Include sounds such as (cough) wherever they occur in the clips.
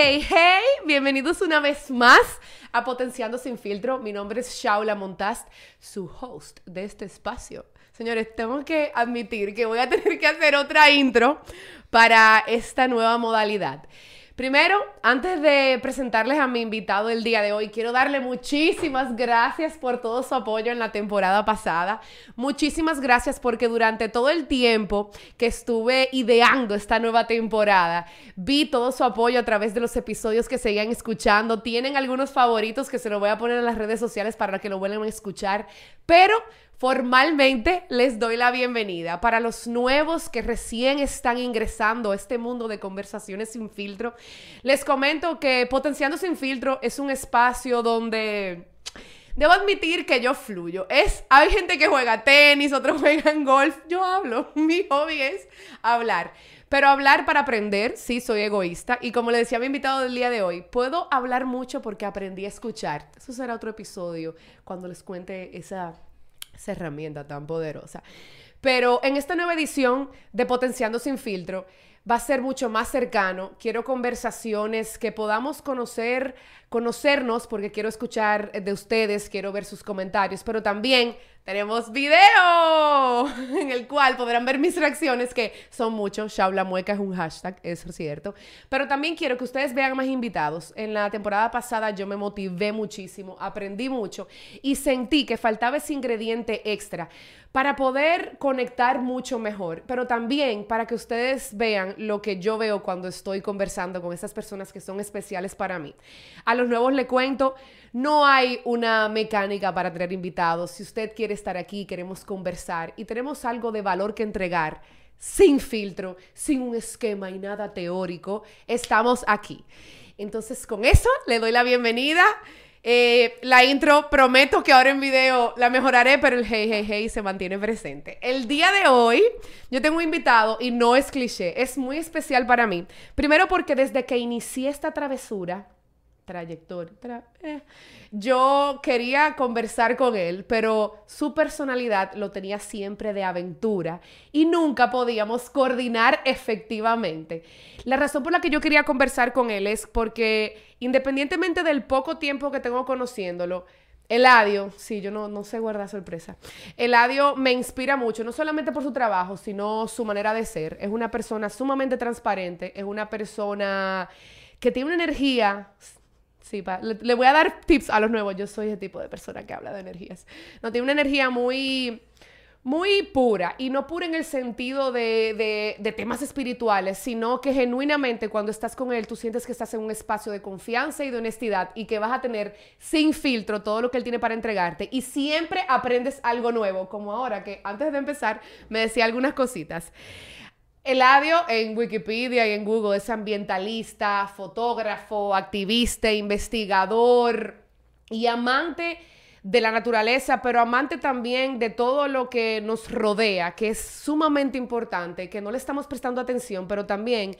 hey, hey. Bienvenidos una vez más a Potenciando Sin Filtro. Mi nombre es Shaula Montast, su host de este espacio. Señores, tengo que admitir que voy a (laughs) tener que hacer otra intro para esta nueva modalidad. Primero, antes de presentarles a mi invitado el día de hoy, quiero darle muchísimas gracias por todo su apoyo en la temporada pasada. Muchísimas gracias porque durante todo el tiempo que estuve ideando esta nueva temporada, vi todo su apoyo a través de los episodios que seguían escuchando. Tienen algunos favoritos que se los voy a poner en las redes sociales para que lo vuelvan a escuchar. Pero Formalmente les doy la bienvenida. Para los nuevos que recién están ingresando a este mundo de conversaciones sin filtro, les comento que Potenciando sin filtro es un espacio donde debo admitir que yo fluyo. Es, hay gente que juega tenis, otros (laughs) juegan golf. Yo hablo. (laughs) Mi hobby es hablar. Pero hablar para aprender, sí, soy egoísta. Y como le decía a mi invitado del día de hoy, puedo hablar mucho porque aprendí a escuchar. Eso será otro episodio cuando les cuente esa esa herramienta tan poderosa. Pero en esta nueva edición de Potenciando sin filtro va a ser mucho más cercano. Quiero conversaciones que podamos conocer, conocernos, porque quiero escuchar de ustedes, quiero ver sus comentarios, pero también tenemos video (laughs) en el cual podrán ver mis reacciones, que son muchos. Shaula Mueca es un hashtag, eso es cierto. Pero también quiero que ustedes vean más invitados. En la temporada pasada yo me motivé muchísimo, aprendí mucho y sentí que faltaba ese ingrediente extra para poder conectar mucho mejor, pero también para que ustedes vean lo que yo veo cuando estoy conversando con esas personas que son especiales para mí. A los nuevos le cuento, no hay una mecánica para tener invitados. Si usted quiere estar aquí, queremos conversar y tenemos algo de valor que entregar, sin filtro, sin un esquema y nada teórico, estamos aquí. Entonces, con eso le doy la bienvenida. Eh, la intro, prometo que ahora en video la mejoraré, pero el hey, hey, hey se mantiene presente. El día de hoy, yo tengo un invitado y no es cliché, es muy especial para mí. Primero porque desde que inicié esta travesura, trayectoria. Eh. Yo quería conversar con él, pero su personalidad lo tenía siempre de aventura y nunca podíamos coordinar efectivamente. La razón por la que yo quería conversar con él es porque independientemente del poco tiempo que tengo conociéndolo, Eladio, sí, yo no, no sé guardar sorpresa. Eladio me inspira mucho, no solamente por su trabajo, sino su manera de ser. Es una persona sumamente transparente, es una persona que tiene una energía Le, voy a dar tips a los nuevos. Yo soy ese tipo de persona que habla de energías. No, tiene una energía muy, muy pura. Y no pura en el sentido de, de, temas espirituales, sino que genuinamente cuando estás con él, tú sientes que estás en un espacio de confianza y de honestidad y que vas a tener sin filtro todo lo que él tiene para entregarte. Y siempre aprendes algo nuevo, como ahora que antes de empezar me decía algunas cositas. Eladio en Wikipedia y en Google es ambientalista, fotógrafo, activista, investigador y amante de la naturaleza, pero amante también de todo lo que nos rodea, que es sumamente importante, que no le estamos prestando atención, pero también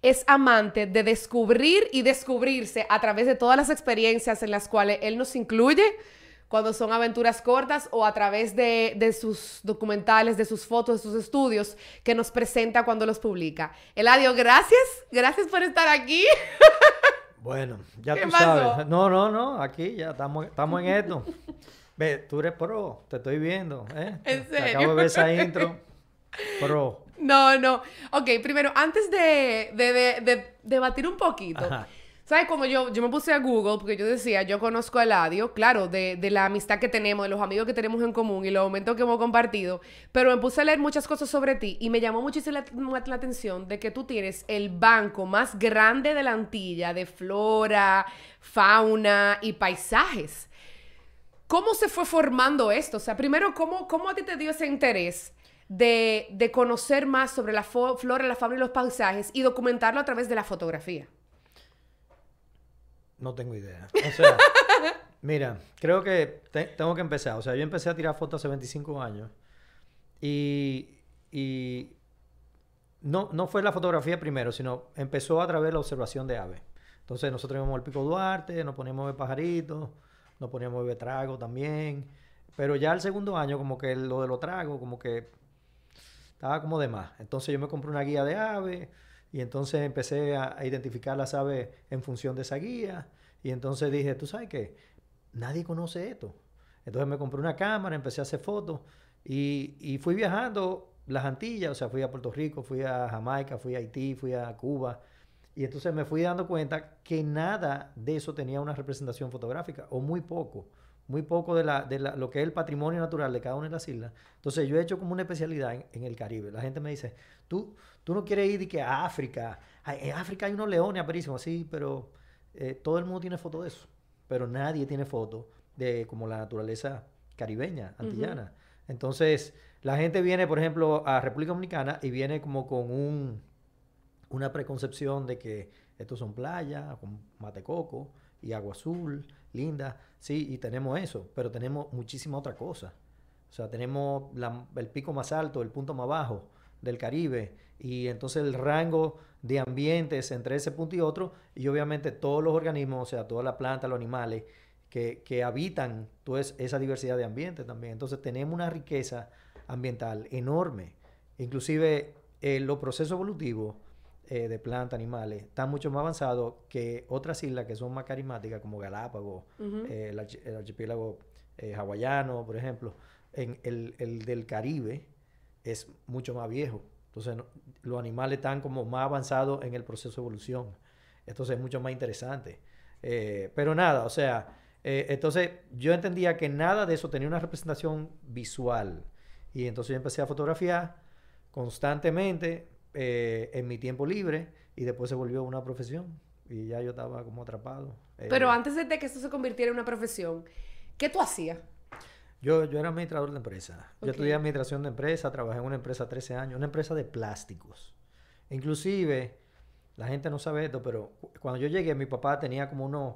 es amante de descubrir y descubrirse a través de todas las experiencias en las cuales él nos incluye cuando son aventuras cortas o a través de, sus documentales, de sus fotos, de sus estudios que nos presenta cuando los publica. Eladio, gracias, gracias por estar aquí. (laughs) Bueno, ya tú sabes. No, no, no, aquí ya estamos, estamos en esto. (laughs) Ve, tú eres pro, te estoy viendo. ¿eh? ¿En serio? acabo de ver esa intro. Pro. (laughs) No, no. Ok, primero, antes de, de debatir un poquito. ¿Sabes? Como yo, yo me puse a Google porque yo decía, yo conozco a Eladio, claro, de, de, la amistad que tenemos, de los amigos que tenemos en común y los momentos que hemos compartido, pero me puse a leer muchas cosas sobre ti y me llamó muchísimo la, la atención de que tú tienes el banco más grande de la Antilla de flora, fauna y paisajes. ¿Cómo se fue formando esto? O sea, primero, ¿cómo, cómo a ti te dio ese interés? De, de conocer más sobre la flora, la fauna y los paisajes y documentarlo a través de la fotografía. No tengo idea. O sea, (laughs) mira, creo que tengo que empezar. O sea, yo empecé a tirar fotos hace 25 años. Y, y no, no fue la fotografía primero, sino empezó a través de la observación de aves. Entonces nosotros íbamos al Pico Duarte, nos poníamos a ver pajaritos, nos poníamos a ver trago también. Pero ya el segundo año, como que lo de los tragos, como que estaba como de más. Entonces yo me compré una guía de aves Y entonces empecé a, identificar las aves en función de esa guía. Y entonces dije, tú sabes qué, nadie conoce esto. Entonces me compré una cámara, empecé a hacer fotos y, y fui viajando las Antillas, o sea, fui a Puerto Rico, fui a Jamaica, fui a Haití, fui a Cuba. Y entonces me fui dando cuenta que nada de eso tenía una representación fotográfica, o muy poco, muy poco de, la, de la, lo que es el patrimonio natural de cada una de las islas. Entonces yo he hecho como una especialidad en, en el Caribe. La gente me dice, tú, tú no quieres ir de que a África. En África hay unos leones aperísimos, sí, pero eh, todo el mundo tiene foto de eso. Pero nadie tiene foto de como la naturaleza caribeña, antillana. Entonces, la gente viene, por ejemplo, a República Dominicana y viene como con un, una preconcepción de que estos son playas, con matecoco y agua azul, linda. Sí, y tenemos eso, pero tenemos muchísima otra cosa. O sea, tenemos la- el pico más alto, el punto más bajo del Caribe, y entonces el rango de ambientes entre ese punto y otro, y obviamente todos los organismos, o sea, todas las plantas, los animales, que, que habitan toda es- esa diversidad de ambientes también. Entonces tenemos una riqueza ambiental enorme. Inclusive eh, los procesos evolutivos eh, de plantas, animales, están mucho más avanzados que otras islas que son más carismáticas, como Galápagos, Ujú. eh, el, archi- el archipiélago eh, hawaiano, por ejemplo. En el, el del Caribe es mucho más viejo. Entonces, no- los animales están como más avanzados en el proceso de evolución. Entonces, es mucho más interesante. Pero nada, o sea, entonces yo entendía que nada de eso tenía una representación visual. Y entonces yo empecé a fotografiar constantemente eh, en mi tiempo libre y después se volvió una profesión. Y ya yo estaba como atrapado. Eh, Pero antes de que esto se convirtiera en una profesión, ¿qué tú hacías? Yo, yo era administrador de empresa. Yo estudié administración de empresa, trabajé en una empresa 13 años, una empresa de plásticos. Inclusive, la gente no sabe esto, pero cu- cuando yo llegué, mi papá tenía como unos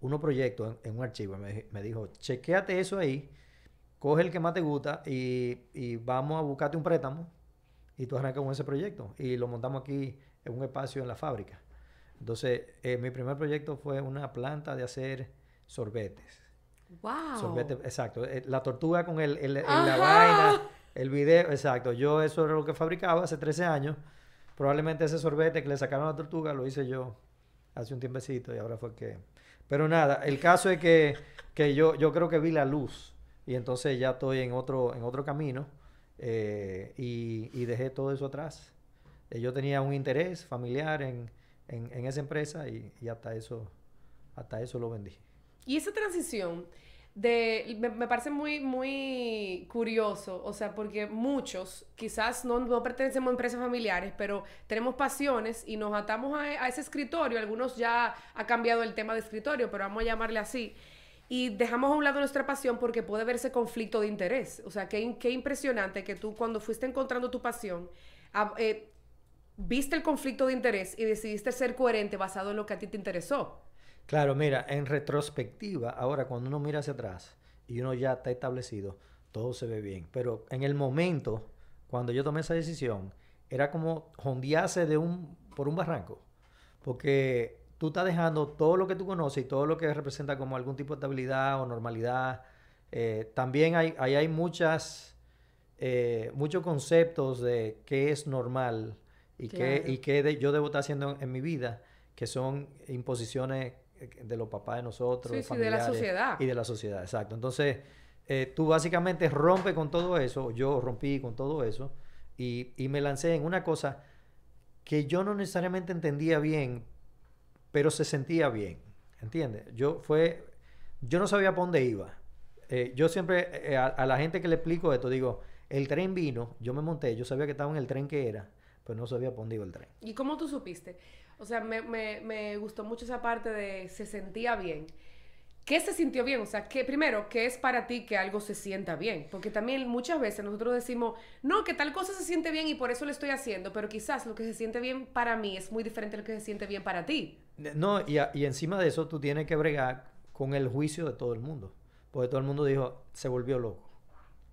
unos proyectos en, en un archivo. Me, me dijo, chequéate eso ahí, coge el que más te gusta y, y vamos a buscarte un préstamo y tú arrancas con ese proyecto. Y lo montamos aquí en un espacio en la fábrica. Entonces, eh, mi primer proyecto fue una planta de hacer sorbetes. ¡Wow! Sorbete, exacto. eh, La tortuga con el, el- el- la vaina, el video, exacto. Yo eso era lo que fabricaba hace 13 años. Probablemente ese sorbete que le sacaron a la tortuga lo hice yo hace un tiempecito y ahora fue que... Pero nada, el caso es que, que yo, yo creo que vi la luz y entonces ya estoy en otro, en otro camino eh, y, dejé todo eso atrás. Eh, yo tenía un interés familiar en, en, esa empresa y, y hasta eso, hasta eso lo vendí. Y esa transición de me, me parece muy muy curioso, o sea, porque muchos quizás no, no pertenecemos a empresas familiares, pero tenemos pasiones y nos atamos a, a ese escritorio. Algunos ya ha cambiado el tema de escritorio, pero vamos a llamarle así. Y dejamos a un lado nuestra pasión porque puede verse conflicto de interés. O sea, qué, qué impresionante que tú cuando fuiste encontrando tu pasión, eh, viste el conflicto de interés y decidiste ser coherente basado en lo que a ti te interesó. Claro, mira, en retrospectiva, ahora cuando uno mira hacia atrás y uno ya está establecido, todo se ve bien. Pero en el momento, cuando yo tomé esa decisión, era como jondearse de un, por un barranco. Porque tú estás dejando todo lo que tú conoces y todo lo que representa como algún tipo de estabilidad o normalidad. Eh, también hay, ahí hay muchas, eh, muchos conceptos de qué es normal y qué, Claro. y qué de- yo debo estar haciendo en, en mi vida, que son imposiciones eh, de los papás de nosotros, Sí, sí, de la sociedad. Y de la sociedad, exacto. Entonces, eh, tú básicamente rompes con todo eso, yo rompí con todo eso, y, y me lancé en una cosa que yo no necesariamente entendía bien, pero se sentía bien, ¿entiendes? Yo fue, yo no sabía para dónde iba. Eh, yo siempre, eh, a, la gente que le explico esto, digo, el tren vino, yo me monté, yo sabía que estaba en el tren que era, pero no sabía para dónde iba el tren. ¿Y cómo tú supiste? O sea, me, me, me gustó mucho esa parte de se sentía bien. ¿Qué se sintió bien? O sea, que primero, ¿qué es para ti que algo se sienta bien? Porque también muchas veces nosotros decimos, no, que tal cosa se siente bien y por eso lo estoy haciendo, pero quizás lo que se siente bien para mí es muy diferente a lo que se siente bien para ti. No, y, a- y encima de eso tú tienes que bregar con el juicio de todo el mundo. Porque todo el mundo dijo, se volvió loco.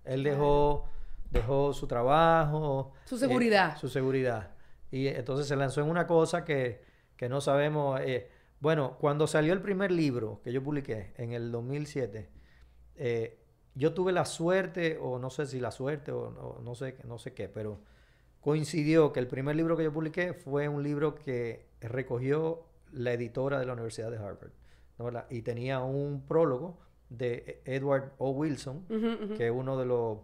Él dejó, dejó su trabajo. Su seguridad. su seguridad. Y entonces se lanzó en una cosa que, que no sabemos. eh, bueno, cuando salió el primer libro que yo publiqué en el 2007, eh, yo tuve la suerte, o no sé si la suerte, o no, no sé, no sé qué, pero coincidió que el primer libro que yo publiqué fue un libro que recogió la editora de la Universidad de Harvard. Y tenía un prólogo de Edward O. Wilson, que es uno de los,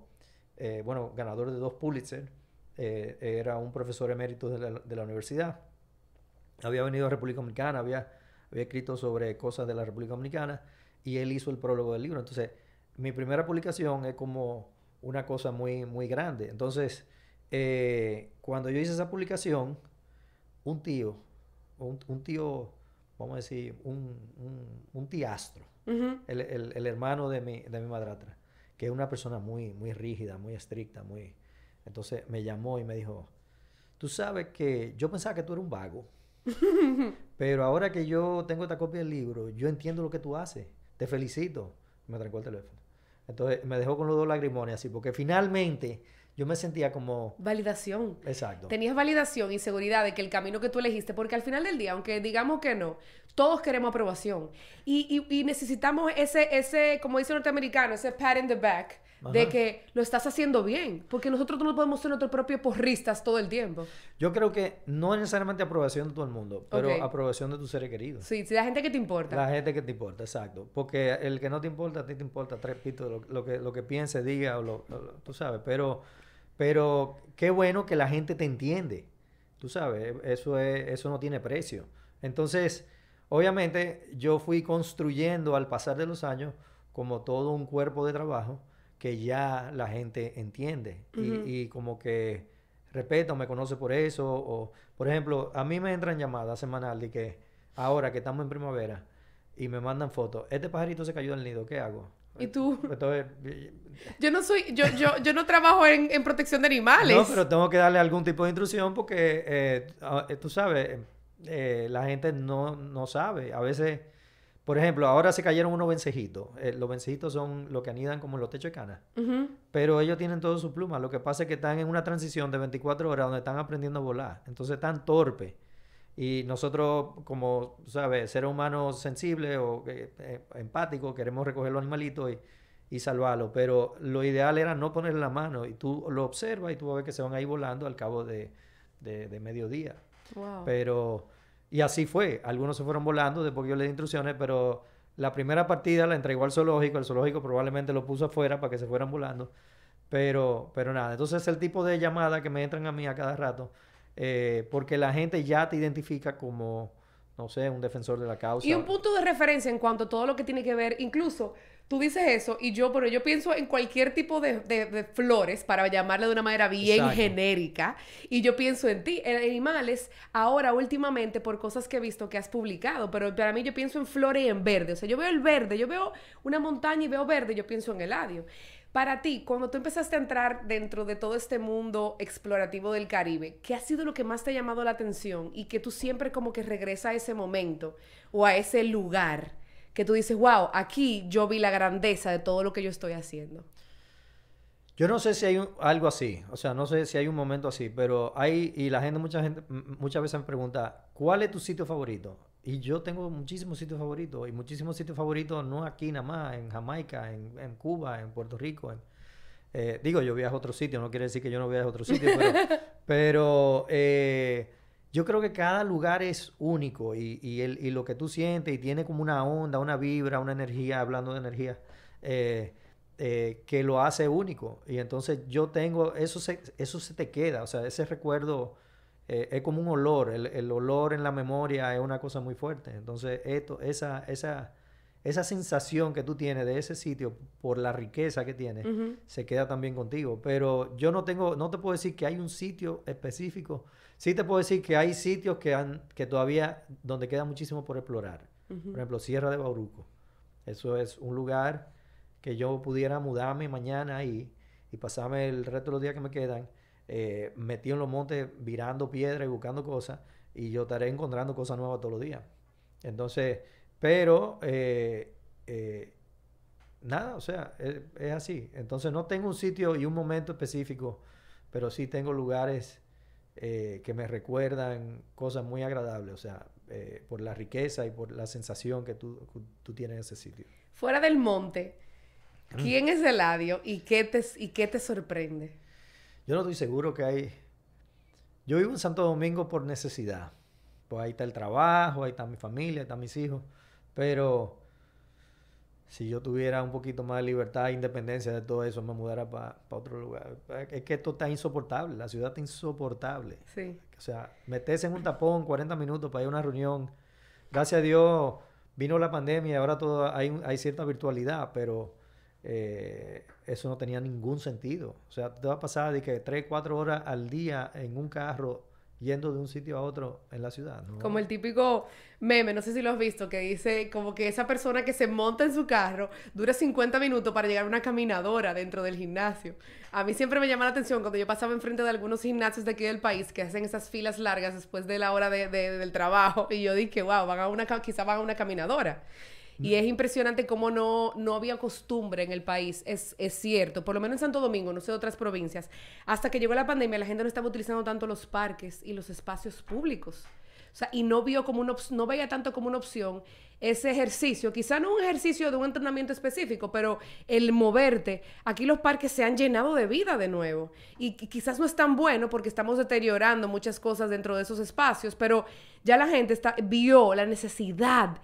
eh, bueno, ganadores de dos Pulitzer. Eh, era un profesor emérito de la, de la, universidad. Había venido a República Dominicana, había, había escrito sobre cosas de la República Dominicana y él hizo el prólogo del libro. Entonces, mi primera publicación es como una cosa muy, muy grande. Entonces, eh, cuando yo hice esa publicación, un tío, un, tío, vamos a decir, un, un, tiastro, el, hermano de mi, de mi madrastra, que es una persona muy, muy rígida, muy estricta, muy... Entonces me llamó y me dijo, tú sabes que yo pensaba que tú eres un vago, (laughs) pero ahora que yo tengo esta copia del libro, yo entiendo lo que tú haces, te felicito. Me trancó el teléfono. Entonces me dejó con los dos lagrimones así, porque finalmente yo me sentía como... Validación. Exacto. Tenías validación y seguridad de que el camino que tú elegiste, porque al final del día, aunque digamos que no, todos queremos aprobación. Y, y, necesitamos ese, ese, como dice el norteamericano, ese pat in the back de que lo estás haciendo bien, porque nosotros no podemos ser nuestros propios porristas todo el tiempo. Yo creo que no es necesariamente aprobación de todo el mundo, pero aprobación de tus seres queridos. Sí, sí, la gente que te importa. La gente que te importa, exacto. Porque el que no te importa, a ti te importa tres pitos, lo, que, lo que piense, diga, o lo, tú sabes, pero, pero qué bueno que la gente te entiende. Tú sabes, eso, es, eso no tiene precio. Entonces, obviamente, yo fui construyendo al pasar de los años como todo un cuerpo de trabajo que ya la gente entiende y, como que respeta o me conoce por eso. O, por ejemplo, a mí me entran llamadas semanal de que ahora que estamos en primavera y me mandan fotos, este pajarito se cayó del nido, ¿qué hago? ¿Y tú? yo no soy, yo, yo, yo no trabajo en, protección de animales. No, pero tengo que darle algún tipo de instrucción porque eh, ah, tú sabes, eh, la gente no, no sabe. A veces por ejemplo, ahora se cayeron unos vencejitos. Eh, los vencejitos son los que anidan como en los techos de cana. Pero ellos tienen todas sus plumas. Lo que pasa es que están en una transición de 24 horas donde están aprendiendo a volar. Entonces están torpes. Y nosotros, como, ¿sabes? Seres humanos sensibles o eh, eh, empáticos, queremos recoger los animalitos y, y salvarlos. Pero lo ideal era no ponerle la mano. Y tú lo observas y tú vas a ver que se van ahí volando al cabo de, de, mediodía. Pero y así fue. Algunos se fueron volando después que yo le di instrucciones, pero la primera partida la entregó al zoológico. El zoológico probablemente lo puso afuera para que se fueran volando. Pero, pero nada, entonces es el tipo de llamada que me entran a mí a cada rato. Eh, porque la gente ya te identifica como, no sé, un defensor de la causa. Y un punto de referencia en cuanto a todo lo que tiene que ver, incluso tú dices eso y yo, pero yo pienso en cualquier tipo de, flores, para llamarle de una manera bien genérica, y yo pienso en ti, en animales, ahora últimamente por cosas que he visto que has publicado, pero para mí yo pienso en flores y en verde, o sea, yo veo el verde, yo veo una montaña y veo verde, yo pienso en el adio. Para ti, cuando tú empezaste a entrar dentro de todo este mundo explorativo del Caribe, ¿qué ha sido lo que más te ha llamado la atención y que tú siempre como que regresa a ese momento o a ese lugar? que tú dices, wow, aquí yo vi la grandeza de todo lo que yo estoy haciendo? Yo no sé si hay algo así, o sea, no sé si hay un momento así, pero hay, y la gente, mucha gente, muchas veces me pregunta, ¿cuál es tu sitio favorito? Y yo tengo muchísimos sitios favoritos, y muchísimos sitios favoritos no aquí nada más, en Jamaica, en, Cuba, en Puerto Rico. Eh, digo, yo viajo a otro sitio, no quiere decir que yo no viaje a otro sitio, pero, (laughs) pero eh, yo creo que cada lugar es único y, y, el, y, lo que tú sientes y tiene como una onda, una vibra, una energía, hablando de energía, eh, eh, que lo hace único. Y entonces yo tengo, eso se, eso se te queda, o sea, ese recuerdo eh, es como un olor, el, el, olor en la memoria es una cosa muy fuerte. Entonces, esto, esa, esa, esa sensación que tú tienes de ese sitio por la riqueza que tiene, se queda también contigo. Pero yo no tengo, no te puedo decir que hay un sitio específico Sí te puedo decir que hay sitios que, han, que todavía, donde queda muchísimo por explorar. Por ejemplo, Sierra de Bauruco. Eso es un lugar que yo pudiera mudarme mañana ahí y pasarme el resto de los días que me quedan eh, metido en los montes, virando piedras y buscando cosas, y yo estaré encontrando cosas nuevas todos los días. Entonces, pero, eh, eh, nada, o sea, es, es, así. Entonces, no tengo un sitio y un momento específico, pero sí tengo lugares eh, que me recuerdan cosas muy agradables, o sea, eh, por la riqueza y por la sensación que tú, tú, tienes en ese sitio. Fuera del monte, mm. ¿quién es Eladio y qué te, y qué te sorprende? Yo no estoy seguro que hay... yo vivo en Santo Domingo por necesidad. Pues ahí está el trabajo, ahí está mi familia, ahí están mis hijos. Pero si yo tuviera un poquito más de libertad e independencia de todo eso, me mudara para otro lugar. Es que esto está insoportable, la ciudad está insoportable. Sí. O sea, meterse en un tapón 40 minutos para ir a una reunión. Gracias a Dios vino la pandemia y ahora todo hay, hay cierta virtualidad, pero eh, eso no tenía ningún sentido. O sea, te va a pasar de que 3, 4 horas al día en un carro yendo de un sitio a otro en la ciudad. Como el típico meme, no sé si lo has visto, que dice como que esa persona que se monta en su carro dura 50 minutos para llegar a una caminadora dentro del gimnasio. A mí siempre me llama la atención cuando yo pasaba enfrente de algunos gimnasios de aquí del país que hacen esas filas largas después de la hora de, del trabajo y yo dije, wow, van a una, quizá van a una caminadora. Y es impresionante cómo no, no había costumbre en el país, es, es cierto, por lo menos en Santo Domingo, no sé otras provincias. Hasta que llegó la pandemia, la gente no estaba utilizando tanto los parques y los espacios públicos. O sea, y no vio como una no veía tanto como una opción ese ejercicio, quizá no un ejercicio de un entrenamiento específico, pero el moverte, aquí los parques se han llenado de vida de nuevo y quizás no es tan bueno porque estamos deteriorando muchas cosas dentro de esos espacios, pero ya la gente está, vio la necesidad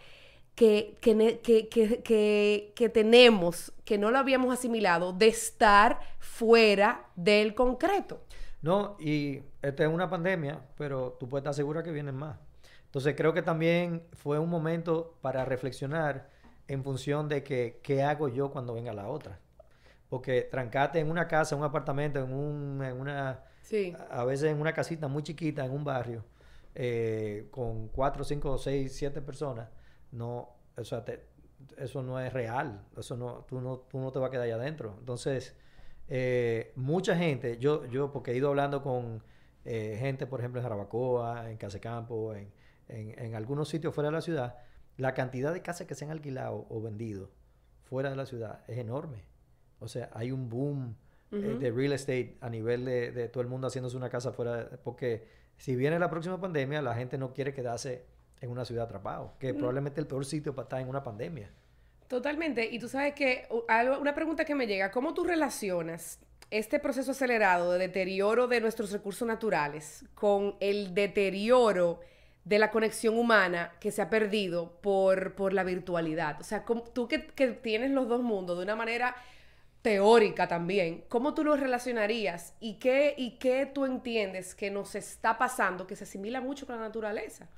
que, que, que, tenemos, que no lo habíamos asimilado, de estar fuera del concreto. No, y esta es una pandemia, pero tú puedes estar segura que vienen más. Entonces creo que también fue un momento para reflexionar en función de que qué hago yo cuando venga la otra. Porque trancate en una casa, en un apartamento, en, un, en una... A veces en una casita muy chiquita, en un barrio, eh, con cuatro, cinco, seis, siete personas, no, o sea, eso no es real, eso no tú, no, tú no te vas a quedar allá adentro. Entonces, eh, mucha gente, yo, yo porque he ido hablando con eh, gente, por ejemplo, en Jarabacoa, en Casecampo, en, en, en algunos sitios fuera de la ciudad, la cantidad de casas que se han alquilado o vendido fuera de la ciudad es enorme. O sea, hay un boom eh, de real estate a nivel de, de, todo el mundo haciéndose una casa fuera, porque si viene la próxima pandemia, la gente no quiere quedarse en una ciudad atrapado, que probablemente el peor sitio para estar en una pandemia. Totalmente. Y tú sabes que una pregunta que me llega, ¿cómo tú relacionas este proceso acelerado de deterioro de nuestros recursos naturales con el deterioro de la conexión humana que se ha perdido por, por la virtualidad? O sea, tú que, que tienes los dos mundos de una manera teórica también, ¿cómo tú lo relacionarías y qué, y qué tú entiendes que nos está pasando que se asimila mucho con la naturaleza?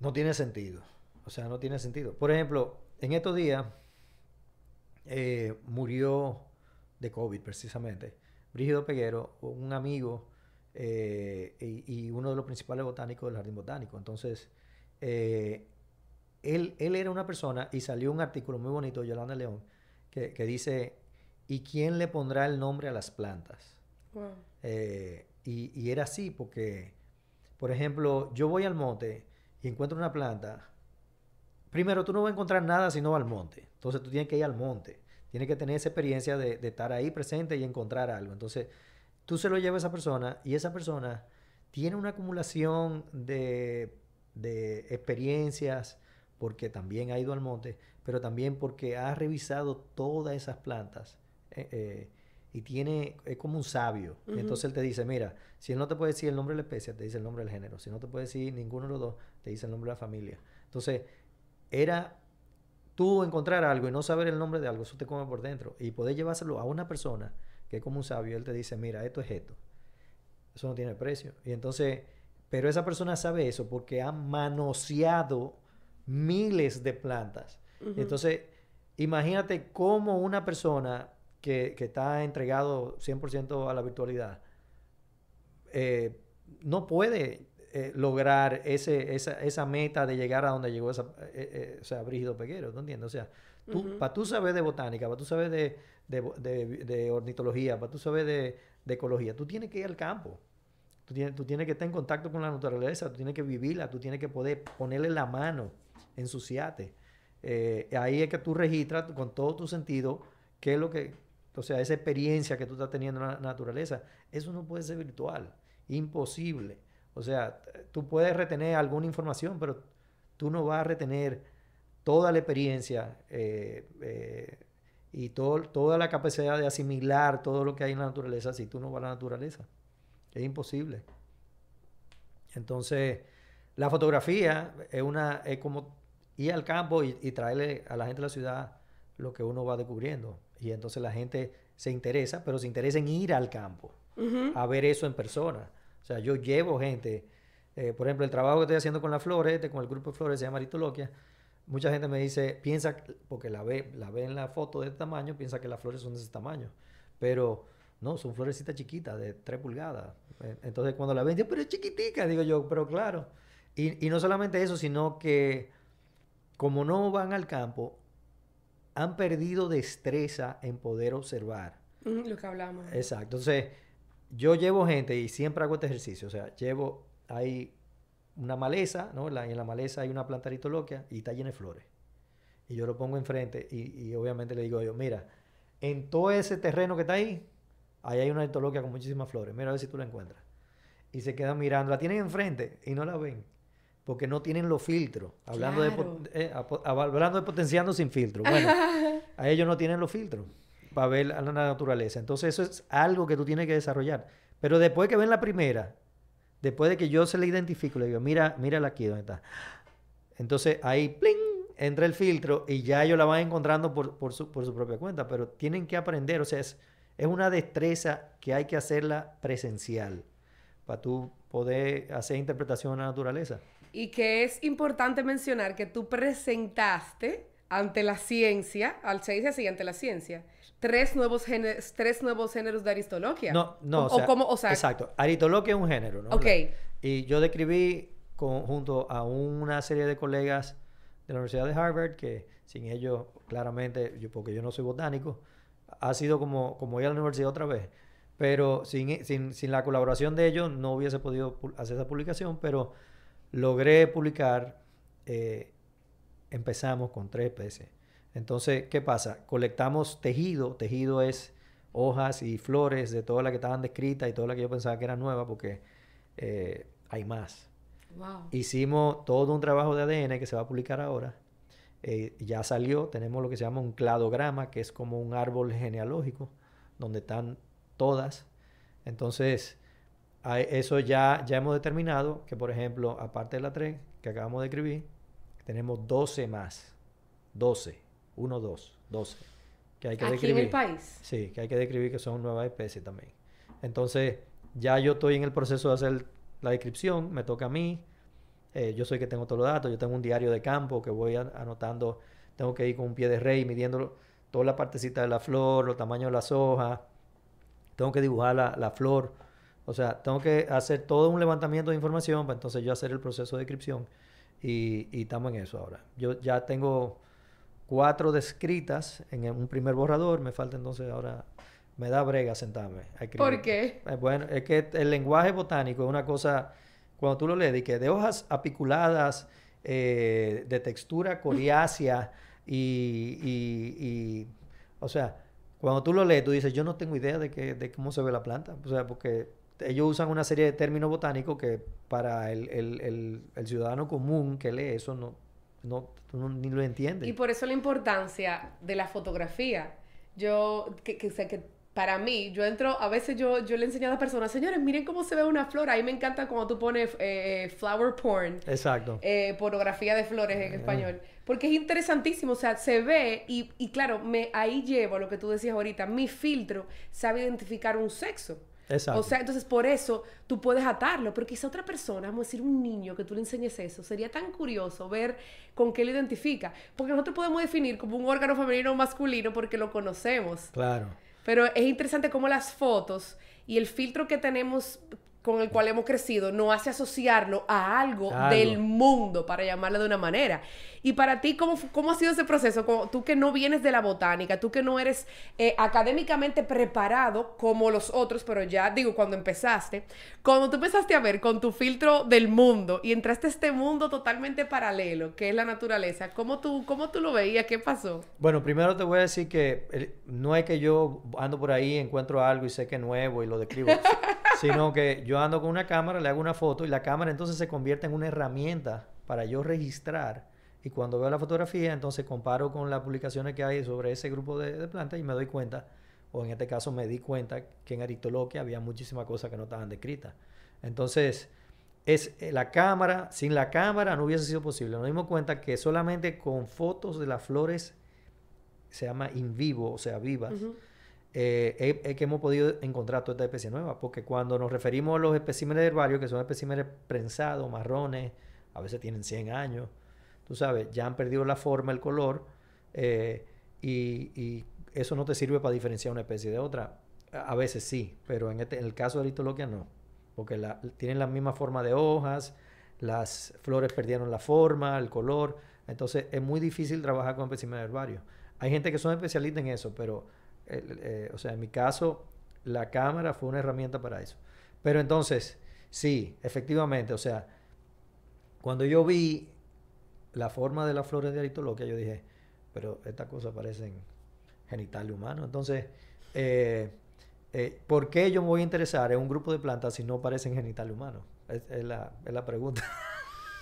No tiene sentido. O sea, no tiene sentido. Por ejemplo, en estos días eh, murió de COVID precisamente. Brígido Peguero, un amigo eh, y, uno de los principales botánicos del Jardín Botánico. Entonces, eh, él, él, era una persona y salió un artículo muy bonito de Yolanda León que, dice, ¿y quién le pondrá el nombre a las plantas? y, y, era así porque, por ejemplo, yo voy al monte y encuentro una planta, primero tú no vas a encontrar nada si no vas al monte. Entonces tú tienes que ir al monte. Tienes que tener esa experiencia de, estar ahí presente y encontrar algo. Entonces tú se lo llevas a esa persona y esa persona tiene una acumulación de, experiencias porque también ha ido al monte, pero también porque ha revisado todas esas plantas. Eh, eh, y tiene, es como un sabio. entonces él te dice, mira, si él no te puede decir el nombre de la especie, te dice el nombre del género. Si no te puede decir ninguno de los dos, te dice el nombre de la familia. Entonces, era tú encontrar algo y no saber el nombre de algo, eso te come por dentro. Y poder llevárselo a una persona que es como un sabio, él te dice, mira, esto es esto. Eso no tiene precio. Y entonces, pero esa persona sabe eso porque ha manoseado miles de plantas. Entonces, imagínate cómo una persona que, está entregado 100% a la virtualidad, eh, no puede eh, lograr ese, esa, meta de llegar a donde llegó esa, eh, o sea, Brígido Peguero, ¿no entiendes? O sea, tú, para tú saber de botánica, para tú saber de, de, ornitología, para tú saber de, ecología, tú tienes que ir al campo. Tú tienes, tú tienes que estar en contacto con la naturaleza, tú tienes que vivirla, tú tienes que poder ponerle la mano, ensuciarte. ahí es que tú registras con todo tu sentido qué es lo que, o sea, esa experiencia que tú estás teniendo en la naturaleza, eso no puede ser virtual, imposible. O sea, tú puedes retener alguna información, pero tú no vas a retener toda la experiencia eh, eh, y toda la capacidad de asimilar todo lo que hay en la naturaleza si tú no vas a la naturaleza. Es imposible. Entonces, la fotografía es, una, es como ir al campo y traerle a la gente de la ciudad lo que uno va descubriendo. Y entonces la gente se interesa, pero se interesa en ir al campo, a ver eso en persona. O sea, yo llevo gente, eh, por ejemplo, el trabajo que estoy haciendo con las flores, este, con el grupo de flores, se llama Aritoloquia. Mucha gente me dice, piensa, porque la ve, la ve en la foto de este tamaño, piensa que las flores son de ese tamaño. Pero no, son florecitas chiquitas, de 3 pulgadas. Eh, Entonces cuando la ven, yo, pero es chiquitica, digo yo, pero claro. Y, y no solamente eso, sino que como no van al campo, han perdido destreza en poder observar. Ujú, Lo que hablamos. Exacto. Entonces, yo llevo gente y siempre hago este ejercicio. O sea, llevo, hay una maleza, ¿no? La- y en la maleza hay una planta aritoloquia y está llena de flores. Y yo lo pongo enfrente y, y obviamente le digo a ellos, mira, en todo ese terreno que está ahí, ahí hay una aritoloquia con muchísimas flores. Mira a ver si tú la encuentras. Y se quedan mirando, la tienen enfrente y no la ven. Porque no tienen los filtros. Hablando, de, Claro. eh, hablando de potenciando sin filtro. Bueno, (laughs) a ellos no tienen los filtros para ver a la naturaleza. Entonces eso es algo que tú tienes que desarrollar. Pero después que ven la primera, después de que yo se la identifico, le digo, mira, mírala aquí donde está. Entonces ahí, ¡pling! entra el filtro y ya ellos la van encontrando por, por su, por su propia cuenta. Pero tienen que aprender, o sea, es, es una destreza que hay que hacerla presencial para tú poder hacer interpretación de la naturaleza. Y que es importante mencionar que tú presentaste ante la ciencia, al se dice así, ante la ciencia, tres nuevos, géne- tres nuevos géneros de aristoloquia. No, no, O, como, o sea, exacto. Aritoloquia es un género, ¿no? Ok. Y yo describí con- junto a una serie de colegas de la Universidad de Harvard, que sin ellos, claramente, yo, porque yo no soy botánico, ha sido como, como ir a la universidad otra vez. Pero sin, sin, sin la colaboración de ellos no hubiese podido hacer esa publicación, pero logré publicar, eh, empezamos con tres especies. Entonces, ¿qué pasa? Colectamos tejido, tejido es hojas y flores de todas las que estaban descritas y todas las que yo pensaba que eran nuevas porque eh, hay más. wow. Hicimos todo un trabajo de ADN que se va a publicar ahora. Eh, ya salió, tenemos lo que se llama un cladograma, que es como un árbol genealógico, donde están todas. Entonces, eso ya, ya hemos determinado que, por ejemplo, aparte de la 3 que acabamos de escribir, tenemos 12 más. 12. 1, 2, 12. Que hay que Aquí en describir. el país. Sí, que hay que describir que son nuevas especies también. Entonces, ya yo estoy en el proceso de hacer la descripción, me toca a mí. eh, yo soy que tengo todos los datos, yo tengo un diario de campo que voy an- anotando, tengo que ir con un pie de rey midiendo toda la partecita de la flor, los tamaños de las hojas, tengo que dibujar la, la flor, o sea, tengo que hacer todo un levantamiento de información para entonces yo hacer el proceso de descripción y, y estamos en eso ahora. Yo ya tengo cuatro descritas en un primer borrador, me falta entonces ahora, me da brega sentarme a escribir. ¿Por qué? Eh, bueno, es que el lenguaje botánico es una cosa, cuando tú lo lees, de que de hojas apiculadas, eh, de textura coriácea y, y- y, o sea, cuando tú lo lees, tú dices, yo no tengo idea de, que, de cómo se ve la planta, o sea, porque ellos usan una serie de términos botánicos que para el, el- el- el ciudadano común que lee eso no, no, ni lo entiende. Y por eso la importancia de la fotografía. Yo, que, que, que para mí, yo entro, a veces yo, yo le he enseñado a personas, señores, miren cómo se ve una flor. A mí me encanta cuando tú pones eh, flower porn, Exacto. eh, pornografía de flores en español. Porque es interesantísimo, o sea, se ve y, y claro, me, ahí llevo lo que tú decías ahorita, mi filtro sabe identificar un sexo. Exacto. O sea, entonces por eso tú puedes atarlo, pero quizá otra persona, vamos a decir un niño que tú le enseñes eso, sería tan curioso ver con qué lo identifica, porque nosotros podemos definir como un órgano femenino o masculino porque lo conocemos, Claro. pero es interesante cómo las fotos y el filtro que tenemos con el cual hemos crecido nos hace asociarlo a algo, del mundo, para llamarlo de una manera. Y para ti, ¿cómo, cómo ha sido ese proceso? Como tú que no vienes de la botánica, tú que no eres eh, académicamente preparado como los otros, pero ya digo, cuando empezaste, cuando tú empezaste a ver con tu filtro del mundo y entraste a este mundo totalmente paralelo, que es la naturaleza, ¿cómo tú, cómo tú lo veías? ¿Qué pasó? Bueno, primero te voy a decir que el- no es que yo ando por ahí, encuentro algo y sé que es nuevo y lo describo, (laughs) sino que yo ando con una cámara, le hago una foto y la cámara entonces se convierte en una herramienta para yo registrar. Y cuando veo la fotografía, entonces comparo con las publicaciones que hay sobre ese grupo de, plantas y me doy cuenta, o en este caso me di cuenta que en Aristoloquia había muchísimas cosas que no estaban descritas. Entonces, es eh, la cámara, sin la cámara no hubiese sido posible. Nos dimos cuenta que solamente con fotos de las flores, se llama in vivo, o sea, vivas, eh, es, que hemos podido encontrar toda esta especie nueva. Porque cuando nos referimos a los especímenes herbarios, que son especímenes prensados, marrones, a veces tienen 100 años, tú sabes, ya han perdido la forma, el color, eh, y, eso no te sirve para diferenciar una especie de otra. A veces sí, pero en, este, el caso de Aristoloquia no porque tienen la misma forma de hojas, las flores perdieron la forma, el color, entonces es muy difícil trabajar con especímenes herbarios. Hay gente que son especialistas en eso, pero, o sea, en mi caso, la cámara fue una herramienta para eso. Pero entonces, sí, efectivamente, o sea, cuando yo vi la forma de las flores de aritoloquia, yo dije, pero estas cosas parecen genitales humanos. Entonces, eh, eh, ¿por qué yo me voy a interesar en un grupo de plantas si no parecen genital humano? Es, la, pregunta. (laughs)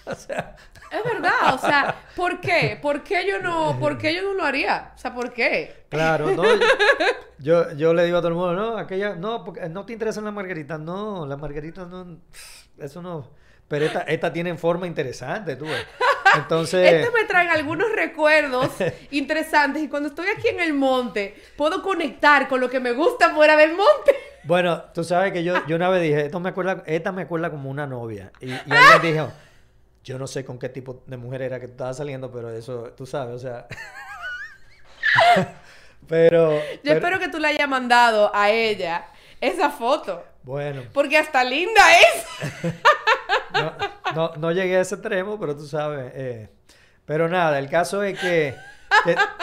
(laughs) o sea... Es verdad, o sea, ¿por qué? ¿Por qué yo no, por qué yo no lo haría? O sea, ¿por qué? Claro, no, yo, yo le digo a todo el mundo, no, aquella, no, porque no te interesan las margaritas, no, las margaritas no, eso no, pero esta, esta tienen forma interesante, tú ves. Entonces... (laughs) Esto me trae algunos recuerdos interesantes y cuando estoy aquí en el monte puedo conectar con lo que me gusta fuera del monte. Bueno, tú sabes que yo, yo una vez dije, esto me acuerda, esta me acuerda como una novia. Y, y alguien dijo, yo no sé con qué tipo de mujer era que tú estabas saliendo, pero eso, tú sabes, o sea... (laughs) pero... Yo espero que tú le hayas mandado a ella esa foto. Bueno. Porque hasta linda es. (laughs) no, no, llegué a ese extremo, pero tú sabes. Eh. Pero nada, el caso es que,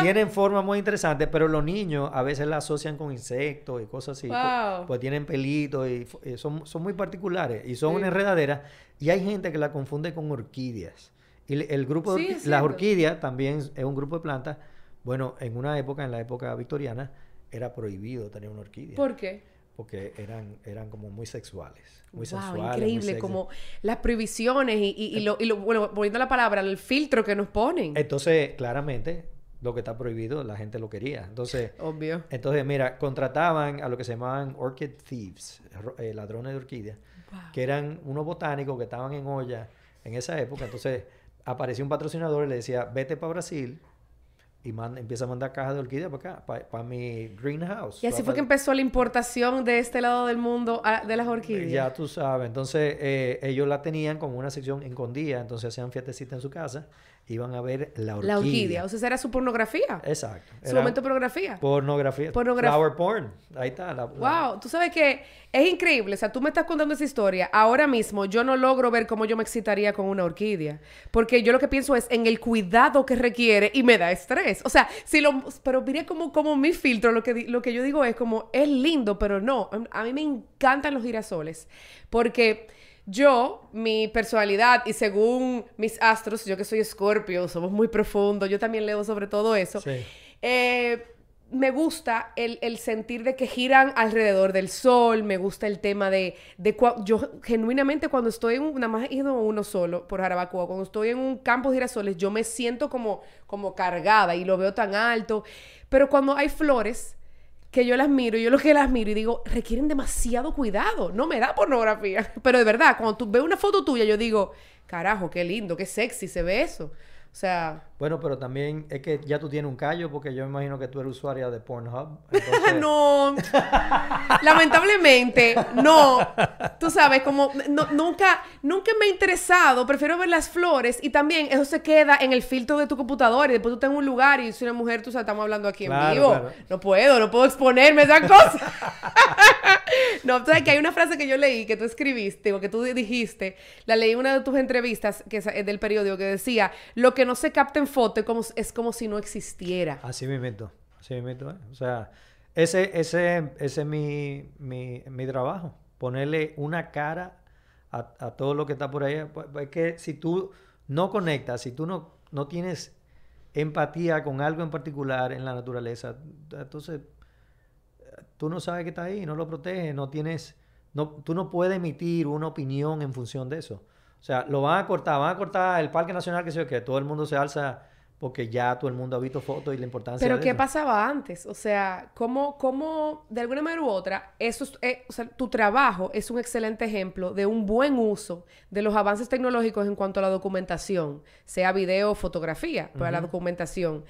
tienen forma muy interesante, pero los niños a veces la asocian con insectos y cosas así. Pues, pues, tienen pelitos y, son, son, muy particulares y son una enredadera. Y hay gente que la confunde con orquídeas. Y el grupo de las orquídeas también es un grupo de plantas. Bueno, en una época, en la época victoriana, era prohibido tener una orquídea. ¿Por qué? porque eran, eran como muy sexuales. Muy wow, sensuales. Increíble, como las prohibiciones y, y, lo, y, lo, bueno, volviendo a la palabra, el filtro que nos ponen. Entonces, claramente, lo que está prohibido, la gente lo quería. Entonces, obvio. Entonces, mira, contrataban a lo que se llamaban orchid thieves, eh, ladrones de orquídeas, que eran unos botánicos que estaban en olla en esa época. Entonces, apareció un patrocinador y le decía, vete para Brasil y empieza a mandar cajas de orquídeas para acá, para, mi greenhouse. Y así fue que empezó la importación de este lado del mundo de las orquídeas. Ya tú sabes. Entonces, eh, ellos la tenían como una sección escondida, entonces hacían fiestecitas en su casa iban a ver la orquídea. La orquídea, o sea, esa era su pornografía. Exacto. Su momento de pornografía. Pornografía. Flower porn. Ahí está. La, wow, tú sabes que es increíble. O sea, tú me estás contando esa historia. Ahora mismo yo no logro ver cómo yo me excitaría con una orquídea. Porque yo lo que pienso es en el cuidado que requiere y me da estrés. O sea, si lo... Pero mire como, como mi filtro, lo que, lo que yo digo es como, es lindo, pero no. A mí me encantan los girasoles. Porque yo, mi personalidad y según mis astros, yo que soy escorpio, somos muy profundos, yo también leo sobre todo eso. Eh, me gusta el, sentir de que giran alrededor del sol, me gusta el tema de, de yo genuinamente cuando estoy en un, nada más he ido uno solo por Jarabacoa, cuando estoy en un campo de girasoles, yo me siento como, como cargada y lo veo tan alto, pero cuando hay flores, que yo las miro, yo lo que las miro y digo, requieren demasiado cuidado. No me da pornografía. (laughs) Pero de verdad, cuando tú ves una foto tuya, yo digo, carajo, qué lindo, qué sexy se ve eso. O sea... Bueno, pero también es que ya tú tienes un callo porque yo me imagino que tú eres usuaria de Pornhub. (laughs) no. Lamentablemente, no. Tú sabes, como nunca, nunca me ha interesado. Prefiero ver las flores y también eso se queda en el filtro de tu computadora y después tú estás en un lugar y si una mujer, tú sabes, estamos hablando aquí en vivo. No puedo, no puedo exponerme a esa cosa. (laughs) no, tú sabes que hay una frase que yo leí que tú escribiste o que tú dijiste, la leí en una de tus entrevistas que es del periódico que decía, lo que no se capta en foto es como, es como si no existiera. Así me invento, así me invento. ¿eh? O sea, ese, ese, ese es mi, mi, mi trabajo, ponerle una cara a, todo lo que está por ahí. Pues, pues, es si tú no conectas, si tú no, no tienes empatía con algo en particular en la naturaleza, entonces tú no sabes que está ahí, no lo proteges, no tienes, no, tú no puedes emitir una opinión en función de eso. O sea, lo van a cortar, van a cortar el Parque Nacional, que sé que todo el mundo se alza porque ya todo el mundo ha visto fotos y la importancia Pero de ¿qué eso. pasaba antes? O sea, ¿cómo, cómo de alguna manera u otra, eso es- eh, o sea, tu trabajo es un excelente ejemplo de un buen uso de los avances tecnológicos en cuanto a la documentación, sea video o fotografía, para la documentación.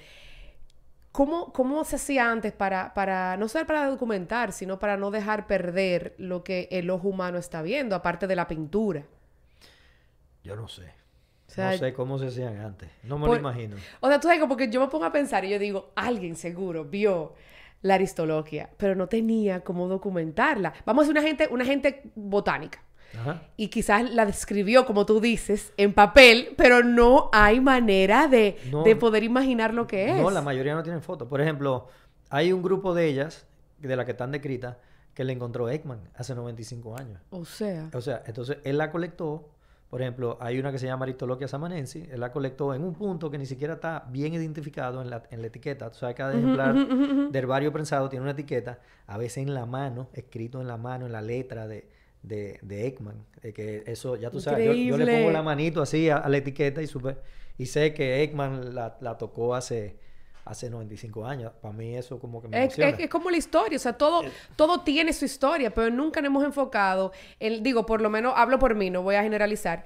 ¿Cómo, ¿Cómo se hacía antes para, para, no solo para documentar, sino para no dejar perder lo que el ojo humano está viendo, aparte de la pintura? Yo no sé. O sea, no sé cómo se hacían antes. No me Por- lo imagino. O sea, tú sabes, como que yo me pongo a pensar y yo digo, alguien seguro vio la aristoloquia, pero no tenía cómo documentarla. Vamos a ser una gente, una gente botánica. Ajá. Y quizás la describió, como tú dices, en papel, pero no hay manera de, No. de poder imaginar lo que es. No, la mayoría no tienen fotos. Por ejemplo, hay un grupo de ellas, de las que están descritas, que le encontró Ekman hace 95 años. O sea, O sea, entonces él la colectó. Por ejemplo, hay una que se llama Aristoloquia samanensis. Él la colectó en un punto que ni siquiera está bien identificado en la, en la etiqueta. Tú sabes, cada ejemplar del herbario prensado tiene una etiqueta, a veces en la mano, escrito en la mano, en la letra de, de, de Ekman. De que eso, ya tú sabes, yo, yo le pongo la manito así a, a la etiqueta y, supe, y sé que Ekman la, la tocó hace, hace 95 años. Para mí eso como que me es, es como la historia, o sea, todo, todo tiene su historia, pero nunca nos hemos enfocado, en, digo, por lo menos hablo por mí, no voy a generalizar.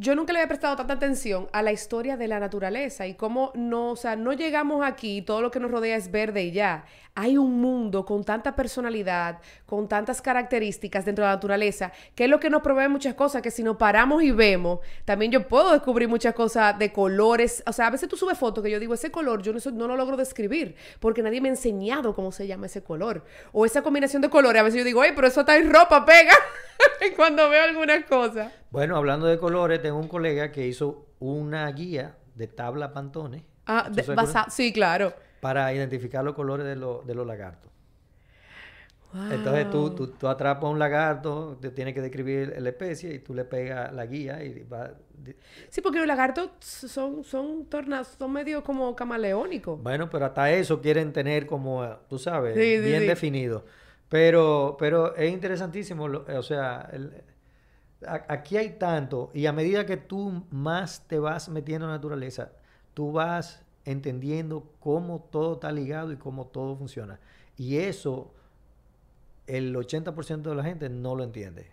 Yo nunca le había prestado tanta atención a la historia de la naturaleza y cómo no, o sea, no llegamos aquí y todo lo que nos rodea es verde y ya. Hay un mundo con tanta personalidad, con tantas características dentro de la naturaleza, que es lo que nos provee muchas cosas, que si nos paramos y vemos, también yo puedo descubrir muchas cosas de colores. O sea, a veces tú subes fotos que yo digo, ese color yo no, no lo logro describir, porque nadie me ha enseñado cómo se llama ese color. O esa combinación de colores, a veces yo digo, ay, pero eso está en ropa, pega. (laughs) Cuando veo alguna cosa. Bueno, hablando de colores, tengo un colega que hizo una guía de tabla Pantone. Ah, sí, claro. para identificar los colores de, los- de los lagartos. Entonces tú, tú, tú atrapas un lagarto, te tienes que describir la especie y tú le pegas la guía y va... Sí, porque los lagartos son, son tornas, son medio como camaleónicos. Bueno, pero hasta eso quieren tener como, eh, tú sabes, Sí, sí, bien sí. definido. Pero, pero es interesantísimo, lo- o sea, el- a- aquí hay tanto y a medida que tú más te vas metiendo en la naturaleza, tú vas entendiendo cómo todo está ligado y cómo todo funciona. Y eso el 80% de la gente no lo entiende.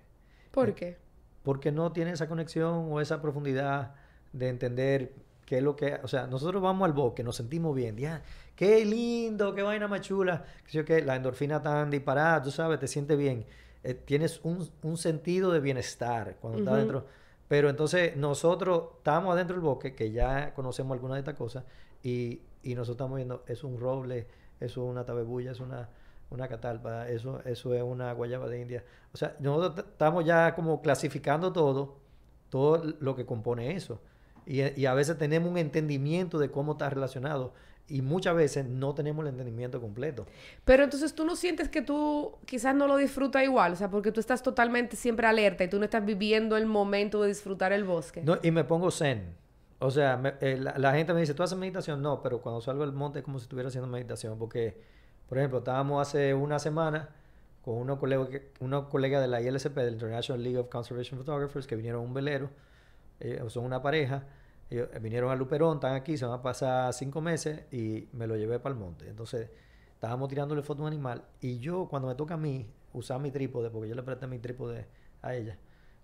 ¿Por qué? Porque no tiene esa conexión o esa profundidad de entender qué es lo que... O sea, nosotros vamos al bosque, nos sentimos bien. Ya, qué lindo, qué vaina más chula. Que la endorfina tan disparada, tú sabes, te sientes bien. Eh, tienes un, un sentido de bienestar cuando estás Ujú. dentro. Pero entonces nosotros estamos adentro del bosque, que ya conocemos algunas de estas cosas, y, y nosotros estamos viendo, es un roble, eso es una tabebulla, es una, una catalpa, eso, eso es una guayaba de India. O sea, nosotros estamos ya como clasificando todo, todo lo que compone eso. Y, y a veces tenemos un entendimiento de cómo está relacionado, y muchas veces no tenemos el entendimiento completo. Pero entonces tú no sientes que tú quizás no lo disfrutas igual, o sea, porque tú estás totalmente siempre alerta y tú no estás viviendo el momento de disfrutar el bosque. No, y me pongo zen. O sea, me- eh, la, la gente me dice, ¿tú haces meditación? No, pero cuando salgo al monte es como si estuviera haciendo meditación. Porque, por ejemplo, estábamos hace una semana con unos colegas, colegas de la ILSP, del International League of Conservation Photographers, que vinieron a un velero. Ellos son una pareja. Ellos eh, vinieron a Luperón, están aquí, se van a pasar cinco meses y me lo llevé para el monte. Entonces, estábamos tirándole foto a un animal. Y yo, cuando me toca a mí usar mi trípode, porque yo le presté mi trípode a ella,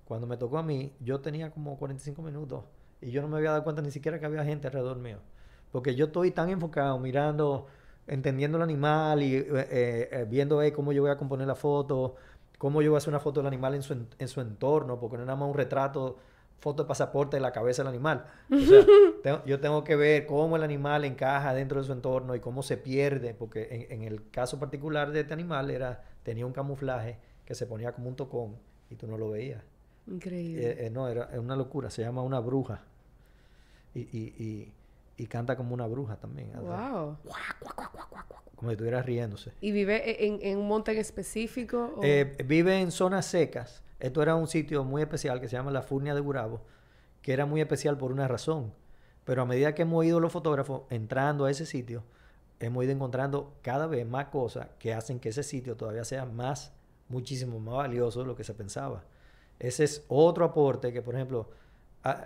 cuando me tocó a mí, yo tenía como 45 minutos y yo no me había dado cuenta ni siquiera que había gente alrededor mío. Porque yo estoy tan enfocado mirando, entendiendo el animal y eh, eh, eh, viendo cómo yo voy a componer la foto, cómo yo voy a hacer una foto del animal en su, en su entorno, porque no es nada más un retrato, foto de pasaporte de la cabeza del animal. O sea, (laughs) tengo- yo tengo que ver cómo el animal encaja dentro de su entorno y cómo se pierde, porque en, en el caso particular de este animal era, tenía un camuflaje que se ponía como un tocón y tú no lo veías. Increíble. Eh, eh, no, era, una locura. Se llama una bruja. Y, y, y, y canta como una bruja también. wow. Como si estuviera riéndose. ¿Y vive en, en un monte en específico? o- Eh, vive en zonas secas. Esto era un sitio muy especial que se llama la Furnia de Gurabo, que era muy especial por una razón. Pero a medida que hemos ido los fotógrafos entrando a ese sitio, hemos ido encontrando cada vez más cosas que hacen que ese sitio todavía sea más, muchísimo más valioso de lo que se pensaba. Ese es otro aporte que, por ejemplo,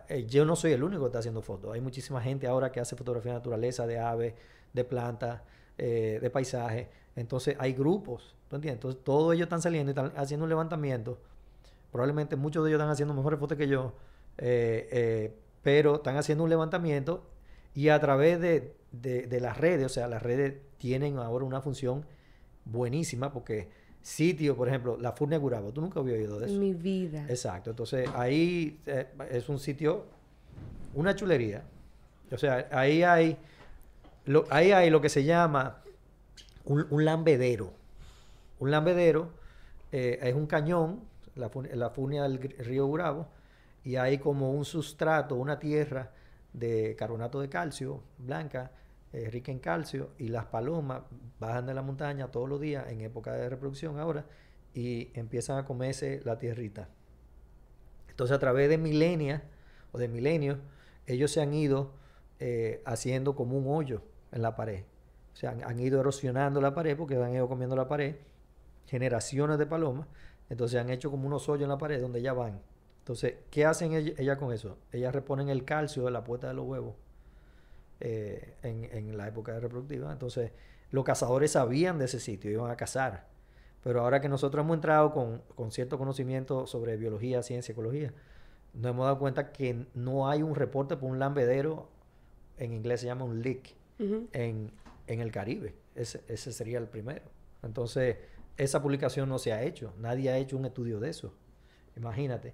eh, yo no soy el único que está haciendo fotos. Hay muchísima gente ahora que hace fotografía de naturaleza, de aves, de plantas, eh, de paisajes. Entonces hay grupos, ¿tú entiendes? Entonces todos ellos están saliendo y están haciendo un levantamiento. Probablemente muchos de ellos están haciendo mejores fotos que yo, eh, eh, pero están haciendo un levantamiento y a través de, de- de las redes, o sea, las redes tienen ahora una función buenísima porque sitio, por ejemplo, la Furnia Gurabo, tú nunca habías oído de eso. En mi vida. Exacto, entonces ahí eh, es un sitio, una chulería. O sea, ahí hay lo, ahí hay lo que se llama un, un lambedero. Un lambedero eh, es un cañón, la, la funia del río Gurabo, y hay como un sustrato, una tierra de carbonato de calcio blanca, eh, rica en calcio, y las palomas bajan de la montaña todos los días en época de reproducción ahora y empiezan a comerse la tierrita. Entonces a través de milenias o de milenios, ellos se han ido eh, haciendo como un hoyo en la pared. O sea, han, han ido erosionando la pared porque han ido comiendo la pared, generaciones de palomas, entonces han hecho como unos hoyos en la pared donde ellas van. Entonces, ¿qué hacen ell- ellas con eso? Ellas reponen el calcio de la puesta de los huevos eh, en, en la época reproductiva. Entonces, los cazadores sabían de ese sitio, iban a cazar. Pero ahora que nosotros hemos entrado con, con cierto conocimiento sobre biología, ciencia, ecología, nos hemos dado cuenta que no hay un reporte por un lambedero, en inglés se llama un leak, en, en el Caribe. Ese, ese sería el primero. Entonces, esa publicación no se ha hecho. Nadie ha hecho un estudio de eso. Imagínate.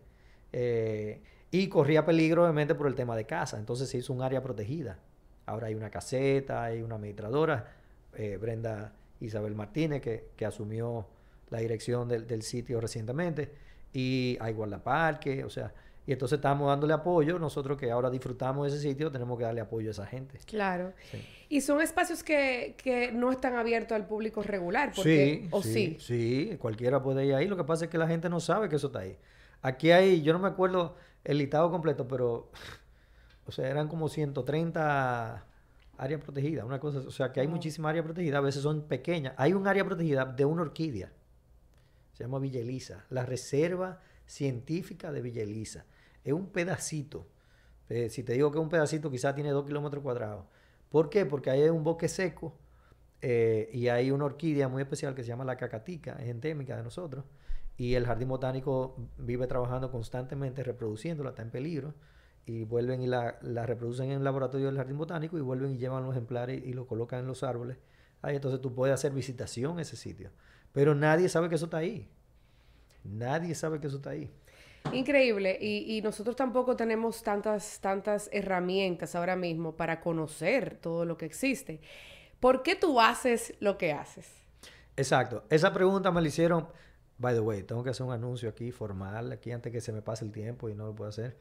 Eh, y corría peligro, obviamente, por el tema de casa. Entonces se hizo un área protegida. Ahora hay una caseta, hay una administradora, eh, Brenda Isabel Martínez, que, que asumió la dirección del, del sitio recientemente. Y hay guardaparque, o sea, y entonces estamos dándole apoyo. Nosotros que ahora disfrutamos de ese sitio, tenemos que darle apoyo a esa gente. Claro. Sí. Y son espacios que, que no están abiertos al público regular. Porque, Sí, ¿O sí, sí? sí, cualquiera puede ir ahí. Lo que pasa es que la gente no sabe que eso está ahí. Aquí hay, yo no me acuerdo el listado completo, pero, o sea, eran como 130 áreas protegidas, una cosa, o sea, que hay Wow. muchísimas áreas protegidas, a veces son pequeñas. Hay un área protegida de una orquídea, se llama Villa Elisa, la Reserva Científica de Villa Elisa. Es un pedacito. Eh, si te digo que es un pedacito, quizás tiene dos kilómetros cuadrados. ¿Por qué? Porque hay un bosque seco eh, y hay una orquídea muy especial que se llama la cacatica, es endémica de nosotros. Y el jardín botánico vive trabajando constantemente, reproduciéndola, está en peligro. Y vuelven y la, la reproducen en el laboratorio del jardín botánico y vuelven y llevan los ejemplares y lo colocan en los árboles. Ahí entonces tú puedes hacer visitación a ese sitio. Pero nadie sabe que eso está ahí. Nadie sabe que eso está ahí. Increíble. Y, y nosotros tampoco tenemos tantas, tantas herramientas ahora mismo para conocer todo lo que existe. ¿Por qué tú haces lo que haces? Exacto. Esa pregunta me la hicieron. By the way, tengo que hacer un anuncio aquí formal, aquí antes que se me pase el tiempo y no lo puedo hacer.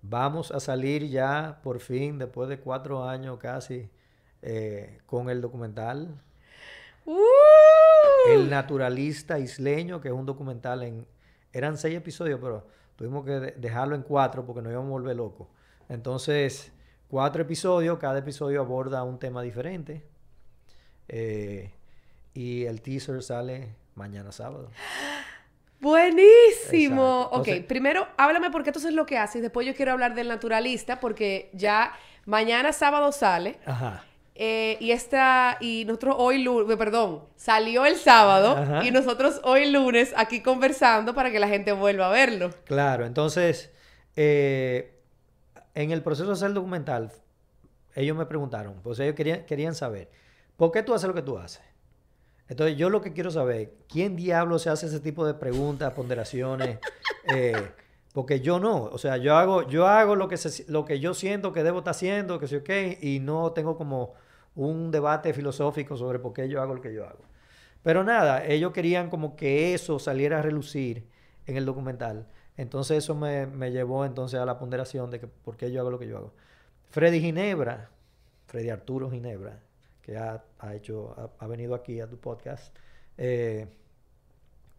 Vamos a salir ya por fin, después de cuatro años casi, eh, con el documental ¡Uh! El Naturalista Isleño, que es un documental en... Eran seis episodios, pero tuvimos que de- dejarlo en cuatro porque nos íbamos a volver locos. Entonces, cuatro episodios, cada episodio aborda un tema diferente. Eh, y el teaser sale mañana sábado. (gasps) Buenísimo. Exacto. Ok, Entonces- primero háblame por qué entonces lo que haces. Después yo quiero hablar del naturalista porque ya mañana sábado sale. Ajá. Eh, y esta, y nosotros hoy lunes, perdón, salió el sábado Ajá. y nosotros hoy lunes aquí conversando para que la gente vuelva a verlo. Claro, entonces, eh, en el proceso de hacer el documental, ellos me preguntaron, pues ellos querían, querían saber, ¿por qué tú haces lo que tú haces? Entonces, yo lo que quiero saber, ¿quién diablo se hace ese tipo de preguntas, ponderaciones? (laughs) Eh, porque yo no, o sea, yo hago, yo hago lo que, se- lo que yo siento que debo estar haciendo, que sé qué, y no tengo como un debate filosófico sobre por qué yo hago lo que yo hago. Pero nada, ellos querían como que eso saliera a relucir en el documental. Entonces eso me, me llevó entonces a la ponderación de que por qué yo hago lo que yo hago. Freddy Ginebra, Freddy Arturo Ginebra, que ha, ha hecho, ha, venido aquí a tu podcast, eh,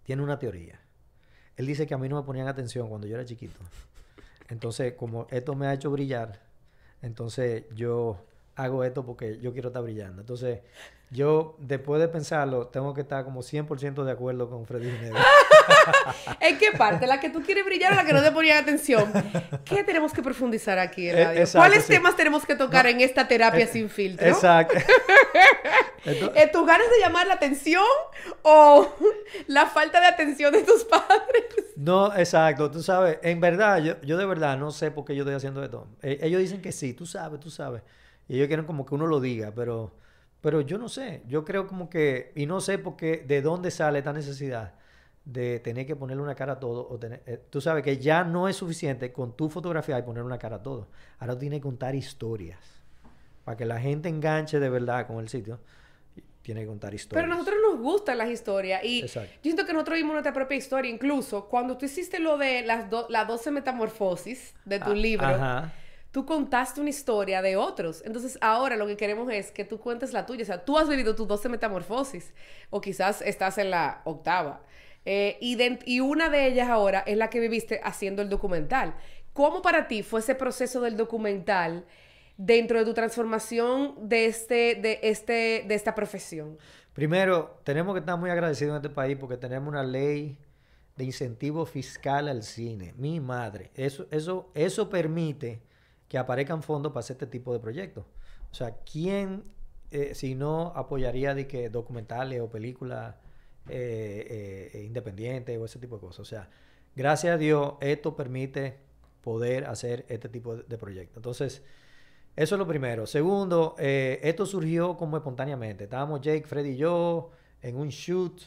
tiene una teoría. Él dice que a mí no me ponían atención cuando yo era chiquito. Entonces, como esto me ha hecho brillar, entonces yo hago esto porque yo quiero estar brillando. Entonces, yo, después de pensarlo, tengo que estar como 100% de acuerdo con Freddy Ginebra. ¿En qué parte? ¿La que tú quieres brillar o la que no te ponían atención? ¿Qué tenemos que profundizar aquí en Eh, radio? exacto, ¿Cuáles sí. temas tenemos que tocar en esta terapia Eh, sin filtro? Exacto. (laughs) Ento- ¿Eh, ¿Tus ganas de llamar la atención o (laughs) la falta de atención de tus padres? No, exacto, tú sabes, en verdad, yo, yo de verdad no sé por qué yo estoy haciendo esto. Eh, ellos dicen que sí, tú sabes, tú sabes. Y ellos quieren como que uno lo diga, pero, pero yo no sé. Yo creo como que, y no sé por qué, de dónde sale esta necesidad de tener que ponerle una cara a todo. O tener, eh, tú sabes que ya no es suficiente con tu fotografía y poner una cara a todo. Ahora tú tienes que contar historias. Para que la gente enganche de verdad con el sitio, tiene que contar historias. Pero a nosotros nos gustan las historias y Exacto. yo siento que nosotros vimos nuestra propia historia. Incluso cuando tú hiciste lo de las, do- las 12 metamorfosis de tu Ah, libro, Ajá. Tú contaste una historia de otros. Entonces ahora lo que queremos es que tú cuentes la tuya. O sea, tú has vivido tus 12 metamorfosis o quizás estás en la octava. Eh, y, una de ellas ahora es la que viviste haciendo el documental. ¿Cómo para ti fue ese proceso del documental dentro de tu transformación de, este, de, este, de esta profesión? Primero, tenemos que estar muy agradecidos en este país porque tenemos una ley de incentivo fiscal al cine. Mi madre. Eso, eso, eso permite que aparezcan fondos para hacer este tipo de proyectos. O sea, ¿quién, eh, si no, apoyaría de que documentales o películas eh, eh, independientes o ese tipo de cosas? O sea, gracias a Dios, esto permite poder hacer este tipo de, proyectos. Entonces, eso es lo primero. Segundo, esto surgió como espontáneamente. Estábamos Jake, Freddy y yo en un shoot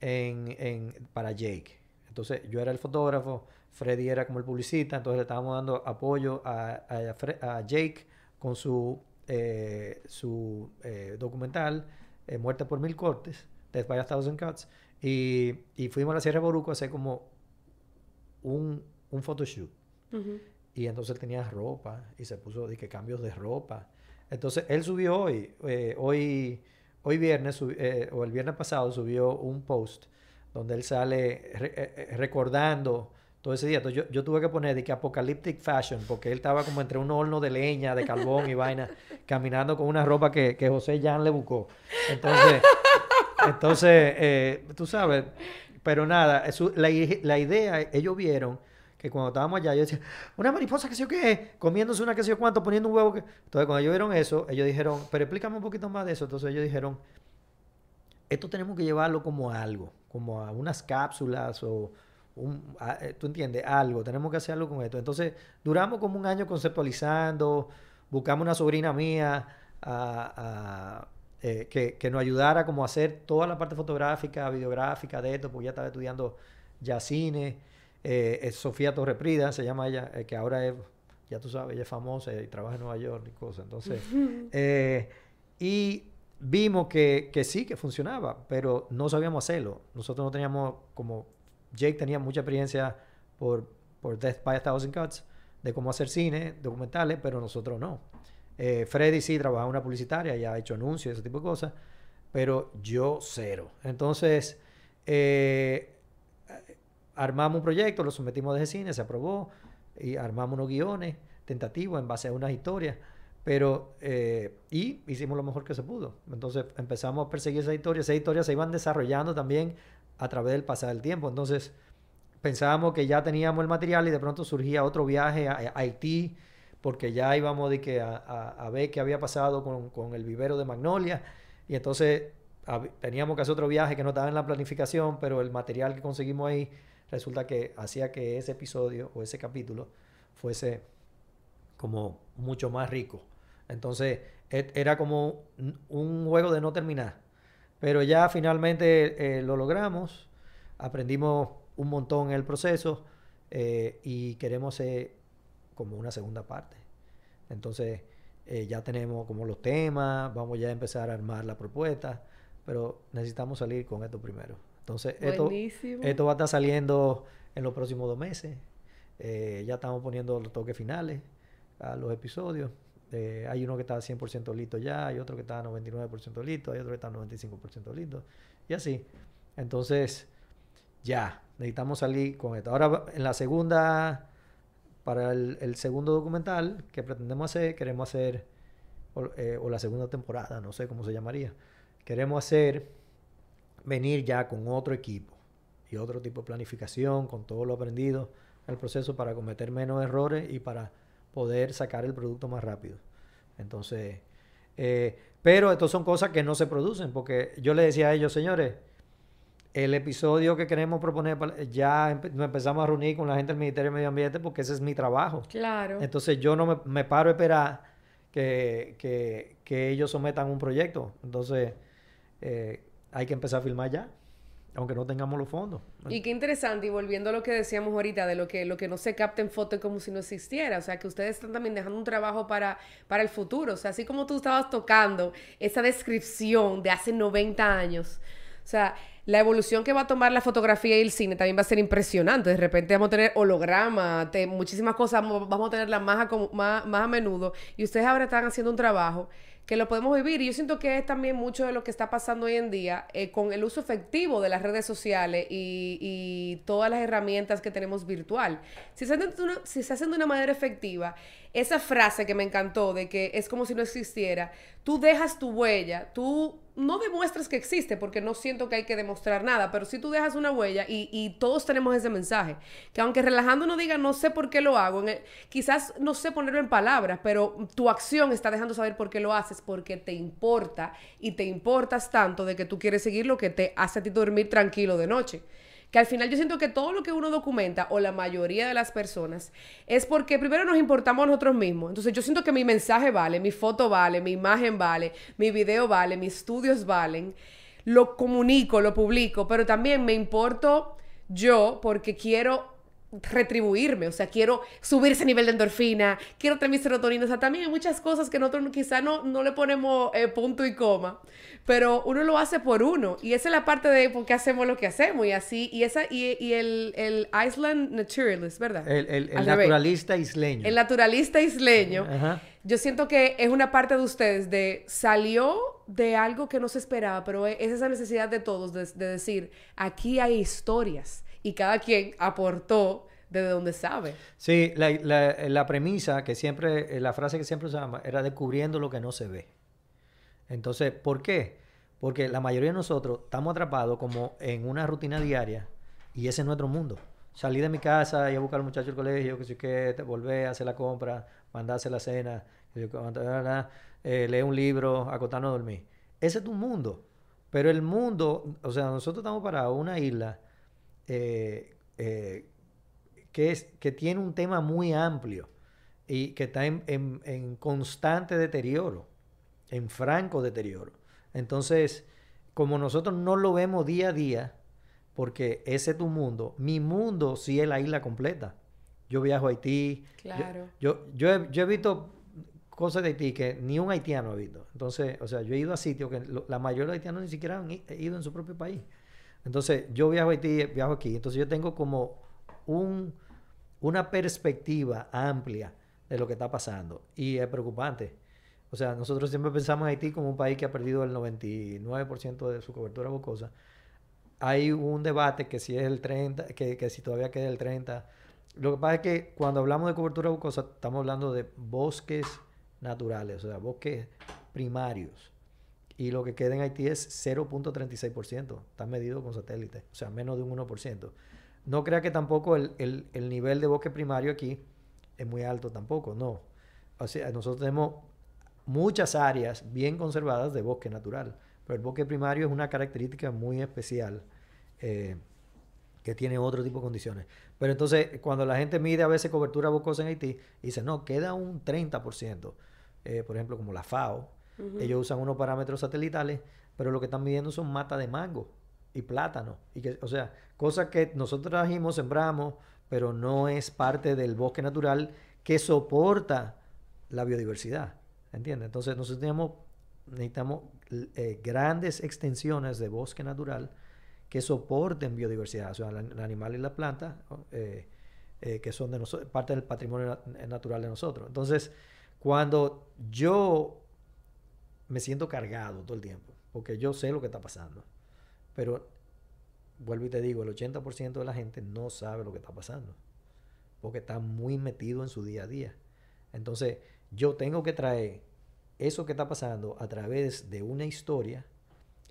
en- para Jake. Entonces yo era el fotógrafo, Freddy era como el publicista, entonces le estábamos dando apoyo a, a, Jake con su, eh, su eh, documental eh, Muerte por Mil Cortes, Death by a Thousand Cuts, y, y fuimos a la Sierra de Boruco a hacer como un, un photoshoot. Y entonces él tenía ropa y se puso de que cambios de ropa. Entonces él subió hoy, eh, hoy, hoy viernes, o el viernes pasado subió un post donde él sale re- recordando todo ese día. Entonces yo, yo tuve que poner de que apocalyptic fashion, porque él estaba como entre un horno de leña, de carbón y vaina, (laughs) caminando con una ropa que, que José Jan le buscó. Entonces, (laughs) entonces eh, tú sabes, pero nada, eso- la, la idea, ellos vieron que cuando estábamos allá, yo decía, una mariposa que sé yo qué, comiéndose una que sé yo cuánto, poniendo un huevo que... Entonces cuando ellos vieron eso, ellos dijeron, pero explícame un poquito más de eso. Entonces ellos dijeron, esto tenemos que llevarlo como a algo, como a unas cápsulas o un, eh, tú entiendes, algo, tenemos que hacerlo con esto. Entonces duramos como un año conceptualizando, buscamos una sobrina mía a- a, eh, que, que nos ayudara como a hacer toda la parte fotográfica, videográfica de esto, porque ella estaba estudiando ya cine. Eh, es Sofía Torreprida, se llama ella, eh, que ahora es, ya tú sabes, ella es famosa y trabaja en Nueva York y cosas. Entonces, (laughs) eh, y vimos que, que sí, que funcionaba, pero no sabíamos hacerlo. Nosotros no teníamos, como Jake tenía mucha experiencia por, por Death by a Thousand Cuts, de cómo hacer cine, documentales, pero nosotros no. Eh, Freddy sí trabaja en una publicitaria, ya ha hecho anuncios, ese tipo de cosas, pero yo cero. Entonces, eh, armamos un proyecto, lo sometimos desde cine, se aprobó, y armamos unos guiones tentativos en base a unas historias, pero, eh, y hicimos lo mejor que se pudo. Entonces empezamos a perseguir esas historias, esas historias se iban desarrollando también a través del pasar del tiempo. Entonces pensábamos que ya teníamos el material y de pronto surgía otro viaje a, Haití, porque ya íbamos de que a, a- ver qué había pasado con, con el vivero de Magnolia, y entonces teníamos que hacer otro viaje que no estaba en la planificación, pero el material que conseguimos ahí resulta que hacía que ese episodio o ese capítulo fuese como mucho más rico. Entonces era como un juego de no terminar. Pero ya finalmente eh, lo logramos, aprendimos un montón en el proceso eh, y queremos hacer como una segunda parte. Entonces eh, ya tenemos como los temas, vamos ya a empezar a armar la propuesta, pero necesitamos salir con esto primero. Entonces esto, esto va a estar saliendo en los próximos dos meses. Ya estamos poniendo los toques finales a los episodios. Hay uno que está 100% listo ya, hay otro que está 99% listo, hay otro que está 95% listo. Y así. Entonces, ya, necesitamos salir con esto. Ahora, en la segunda, para el, segundo documental que pretendemos hacer, queremos hacer, o, eh, o la segunda temporada, no sé cómo se llamaría, queremos hacer, venir ya con otro equipo. y otro tipo de planificación con todo lo aprendido en el proceso para cometer menos errores y para poder sacar el producto más rápido. Entonces, eh, pero estas son cosas que no se producen, porque yo le decía a ellos, señores, el episodio que queremos proponer, ya nos empezamos a reunir con la gente del Ministerio de Medio Ambiente porque ese es mi trabajo. Claro. Entonces yo no me, paro a esperar que, que, ellos sometan un proyecto. Entonces eh, hay que empezar a filmar ya aunque no tengamos los fondos. Y qué interesante, y volviendo a lo que decíamos ahorita, de lo que, lo que no se capta en foto como si no existiera, o sea, que ustedes están también dejando un trabajo para, para el futuro, o sea, así como tú estabas tocando esa descripción de hace 90 años, o sea, la evolución que va a tomar la fotografía y el cine también va a ser impresionante. De repente vamos a tener holograma, muchísimas cosas, vamos a tenerlas más más, más a menudo. Y ustedes ahora están haciendo un trabajo que lo podemos vivir. Y yo siento que es también mucho de lo que está pasando hoy en día eh, con el uso efectivo de las redes sociales y, y todas las herramientas que tenemos virtual. Si se, hace de una, si se hacen de una manera efectiva, esa frase que me encantó de que es como si no existiera, tú dejas tu huella, tú no demuestras que existe porque no siento que hay que demostrar nada, pero si tú dejas una huella y, y todos tenemos ese mensaje, que aunque relajando no diga no sé por qué lo hago, quizás no sé ponerlo en palabras, pero tu acción está dejando saber por qué lo haces, porque te importa y te importas tanto de que tú quieres seguir lo que te hace a ti dormir tranquilo de noche que al final yo siento que todo lo que uno documenta, o la mayoría de las personas, es porque primero nos importamos a nosotros mismos. Entonces yo siento que mi mensaje vale, mi foto vale, mi imagen vale, mi video vale, mis estudios valen. Lo comunico, lo publico, pero también me importo yo porque quiero retribuirme, o sea, quiero subir ese nivel de endorfina, quiero tener mi serotonina, o sea, también hay muchas cosas que nosotros quizá no, no le ponemos eh, punto y coma, pero uno lo hace por uno, y esa es la parte de por qué hacemos lo que hacemos, y así, y esa, y, y el, el Island Naturalist, ¿verdad? El, el, el naturalista isleño. El naturalista isleño. Yo siento que es una parte de ustedes de salió de algo que no se esperaba, pero es esa necesidad de todos de, de decir, aquí hay historias y cada quien aportó desde donde sabe. Sí, la, la, premisa que siempre, eh, la frase que siempre usamos era descubriendo lo que no se ve. Entonces, ¿por qué? Porque la mayoría de nosotros estamos atrapados como en una rutina diaria y ese es nuestro mundo. Salí de mi casa, ir a buscar al muchacho al colegio, que sé qué, volver a hacer la compra, mandarse la cena, eh, leer un libro, acostarnos a dormir. Ese es tu mundo. Pero el mundo, o sea, nosotros estamos para una isla eh, eh, que, es, que tiene un tema muy amplio y que está en, constante deterioro, en franco deterioro. Entonces, como nosotros no lo vemos día a día, porque ese es tu mundo, mi mundo sí es la isla completa. Yo viajo a Haití. Claro. Yo, yo, he, visto cosas de Haití que ni un haitiano ha visto. Entonces, o sea, yo he ido a sitios que la mayoría de los haitianos ni siquiera han ido en su propio país. Entonces, yo viajo a Haití, viajo aquí. Entonces, yo tengo como un, una perspectiva amplia de lo que está pasando. Y es preocupante. O sea, nosotros siempre pensamos en Haití como un país que ha perdido el 99% de su cobertura bocosa. Hay un debate que si es el 30, que, que si todavía queda el 30. Lo que pasa es que cuando hablamos de cobertura bocosa, estamos hablando de bosques naturales, o sea, bosques primarios y lo que queda en Haití es 0.36%, está medido con satélite, o sea, menos de un 1%. No crea que tampoco el, el, el, nivel de bosque primario aquí es muy alto tampoco, no. O sea, nosotros tenemos muchas áreas bien conservadas de bosque natural, pero el bosque primario es una característica muy especial eh, que tiene otro tipo de condiciones. Pero entonces, cuando la gente mide a veces cobertura bocosa en Haití, dice, no, queda un 30%, eh, por ejemplo, como la FAO, ellos usan unos parámetros satelitales, pero lo que están midiendo son matas de mango y plátano. Y que, o sea, cosas que nosotros trajimos, sembramos, pero no es parte del bosque natural que soporta la biodiversidad. ¿Entiendes? Entonces nosotros tenemos, necesitamos eh, grandes extensiones de bosque natural que soporten biodiversidad, o sea, el, animal y la planta, eh, eh, que son de nosotros, parte del patrimonio natural de nosotros. Entonces, cuando yo me siento cargado todo el tiempo, porque yo sé lo que está pasando. Pero, vuelvo y te digo, el 80% de la gente no sabe lo que está pasando, porque está muy metido en su día a día. Entonces, yo tengo que traer eso que está pasando a través de una historia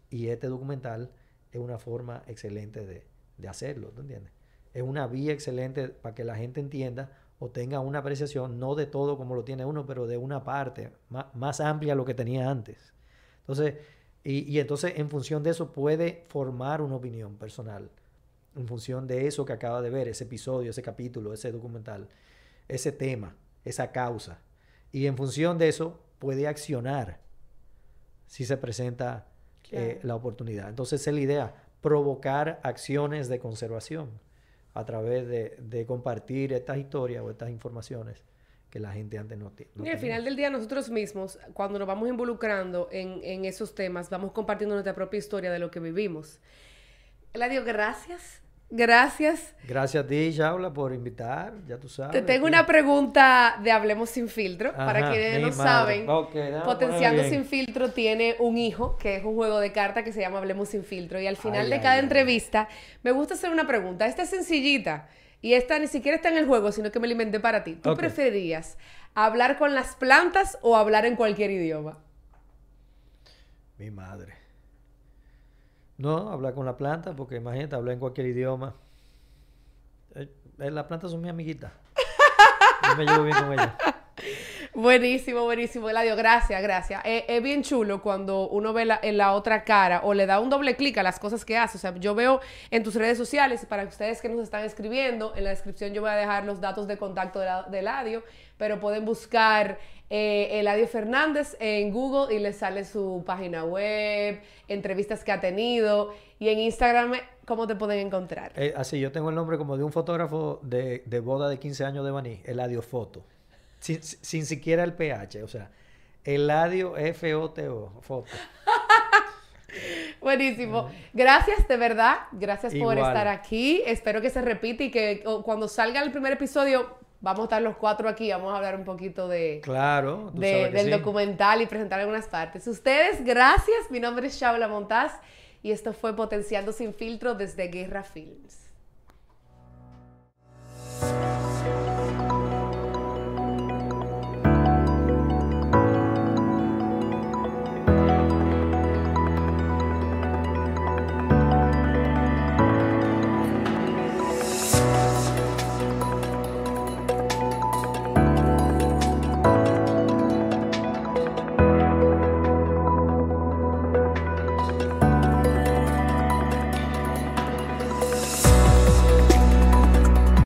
y este documental es una forma excelente de, de hacerlo, ¿tú entiendes? Es una vía excelente para que la gente entienda o tenga una apreciación, no de todo como lo tiene uno, pero de una parte más, más amplia a lo que tenía antes. Entonces, y, y entonces en función de eso puede formar una opinión personal, en función de eso que acaba de ver, ese episodio, ese capítulo, ese documental, ese tema, esa causa. Y en función de eso puede accionar si se presenta eh, Claro. la oportunidad. Entonces, esa es la idea, provocar acciones de conservación a través de, de compartir estas historias o estas informaciones que la gente antes no, no Y al tenía. final del día nosotros mismos, cuando nos vamos involucrando en, en esos temas, vamos compartiendo nuestra propia historia de lo que vivimos. Eladio, gracias. Gracias. Gracias a ti, Shaula, por invitar, ya tú sabes. Te tengo una pregunta de Hablemos sin filtro. para quienes no madre. saben, Potenciando sin filtro tiene un hijo, que es un juego de cartas que se llama Hablemos sin filtro. Y al final Ay, de ay, cada ay. entrevista, me gusta hacer una pregunta. Esta es sencillita. Y esta ni siquiera está en el juego, sino que me la inventé para ti. ¿Tú Ok. preferirías hablar con las plantas o hablar en cualquier idioma? Mi madre. No, hablar con la planta, porque imagínate, hablar en cualquier idioma. Eh, eh, las plantas son mi amiguita. (laughs) Yo me llevo bien con ellas. Buenísimo, buenísimo, Eladio. Gracias, gracias. Eh, es bien chulo cuando uno ve la, en la otra cara o le da un doble clic a las cosas que hace. O sea, yo veo en tus redes sociales, para ustedes que nos están escribiendo, en la descripción yo voy a dejar los datos de contacto de Eladio, pero pueden buscar eh, Eladio Fernández en Google y les sale su página web, entrevistas que ha tenido. Y en Instagram, ¿cómo te pueden encontrar? Eh, así, yo tengo el nombre como de un fotógrafo de, de boda de 15 años de Baní, Eladio Foto. Sin, sin- siquiera el PH, o sea, Eladio F-O-T-O, foto. (laughs) Buenísimo. Gracias, de verdad. Gracias por estar aquí. Espero que se repita y que cuando salga el primer episodio, vamos a estar los cuatro aquí. Vamos a hablar un poquito de, Claro, de- del sí. documental y presentar algunas partes. Ustedes, gracias. Mi nombre es Shaula Montaz y esto fue Potenciando Sin Filtro desde Guerra Films.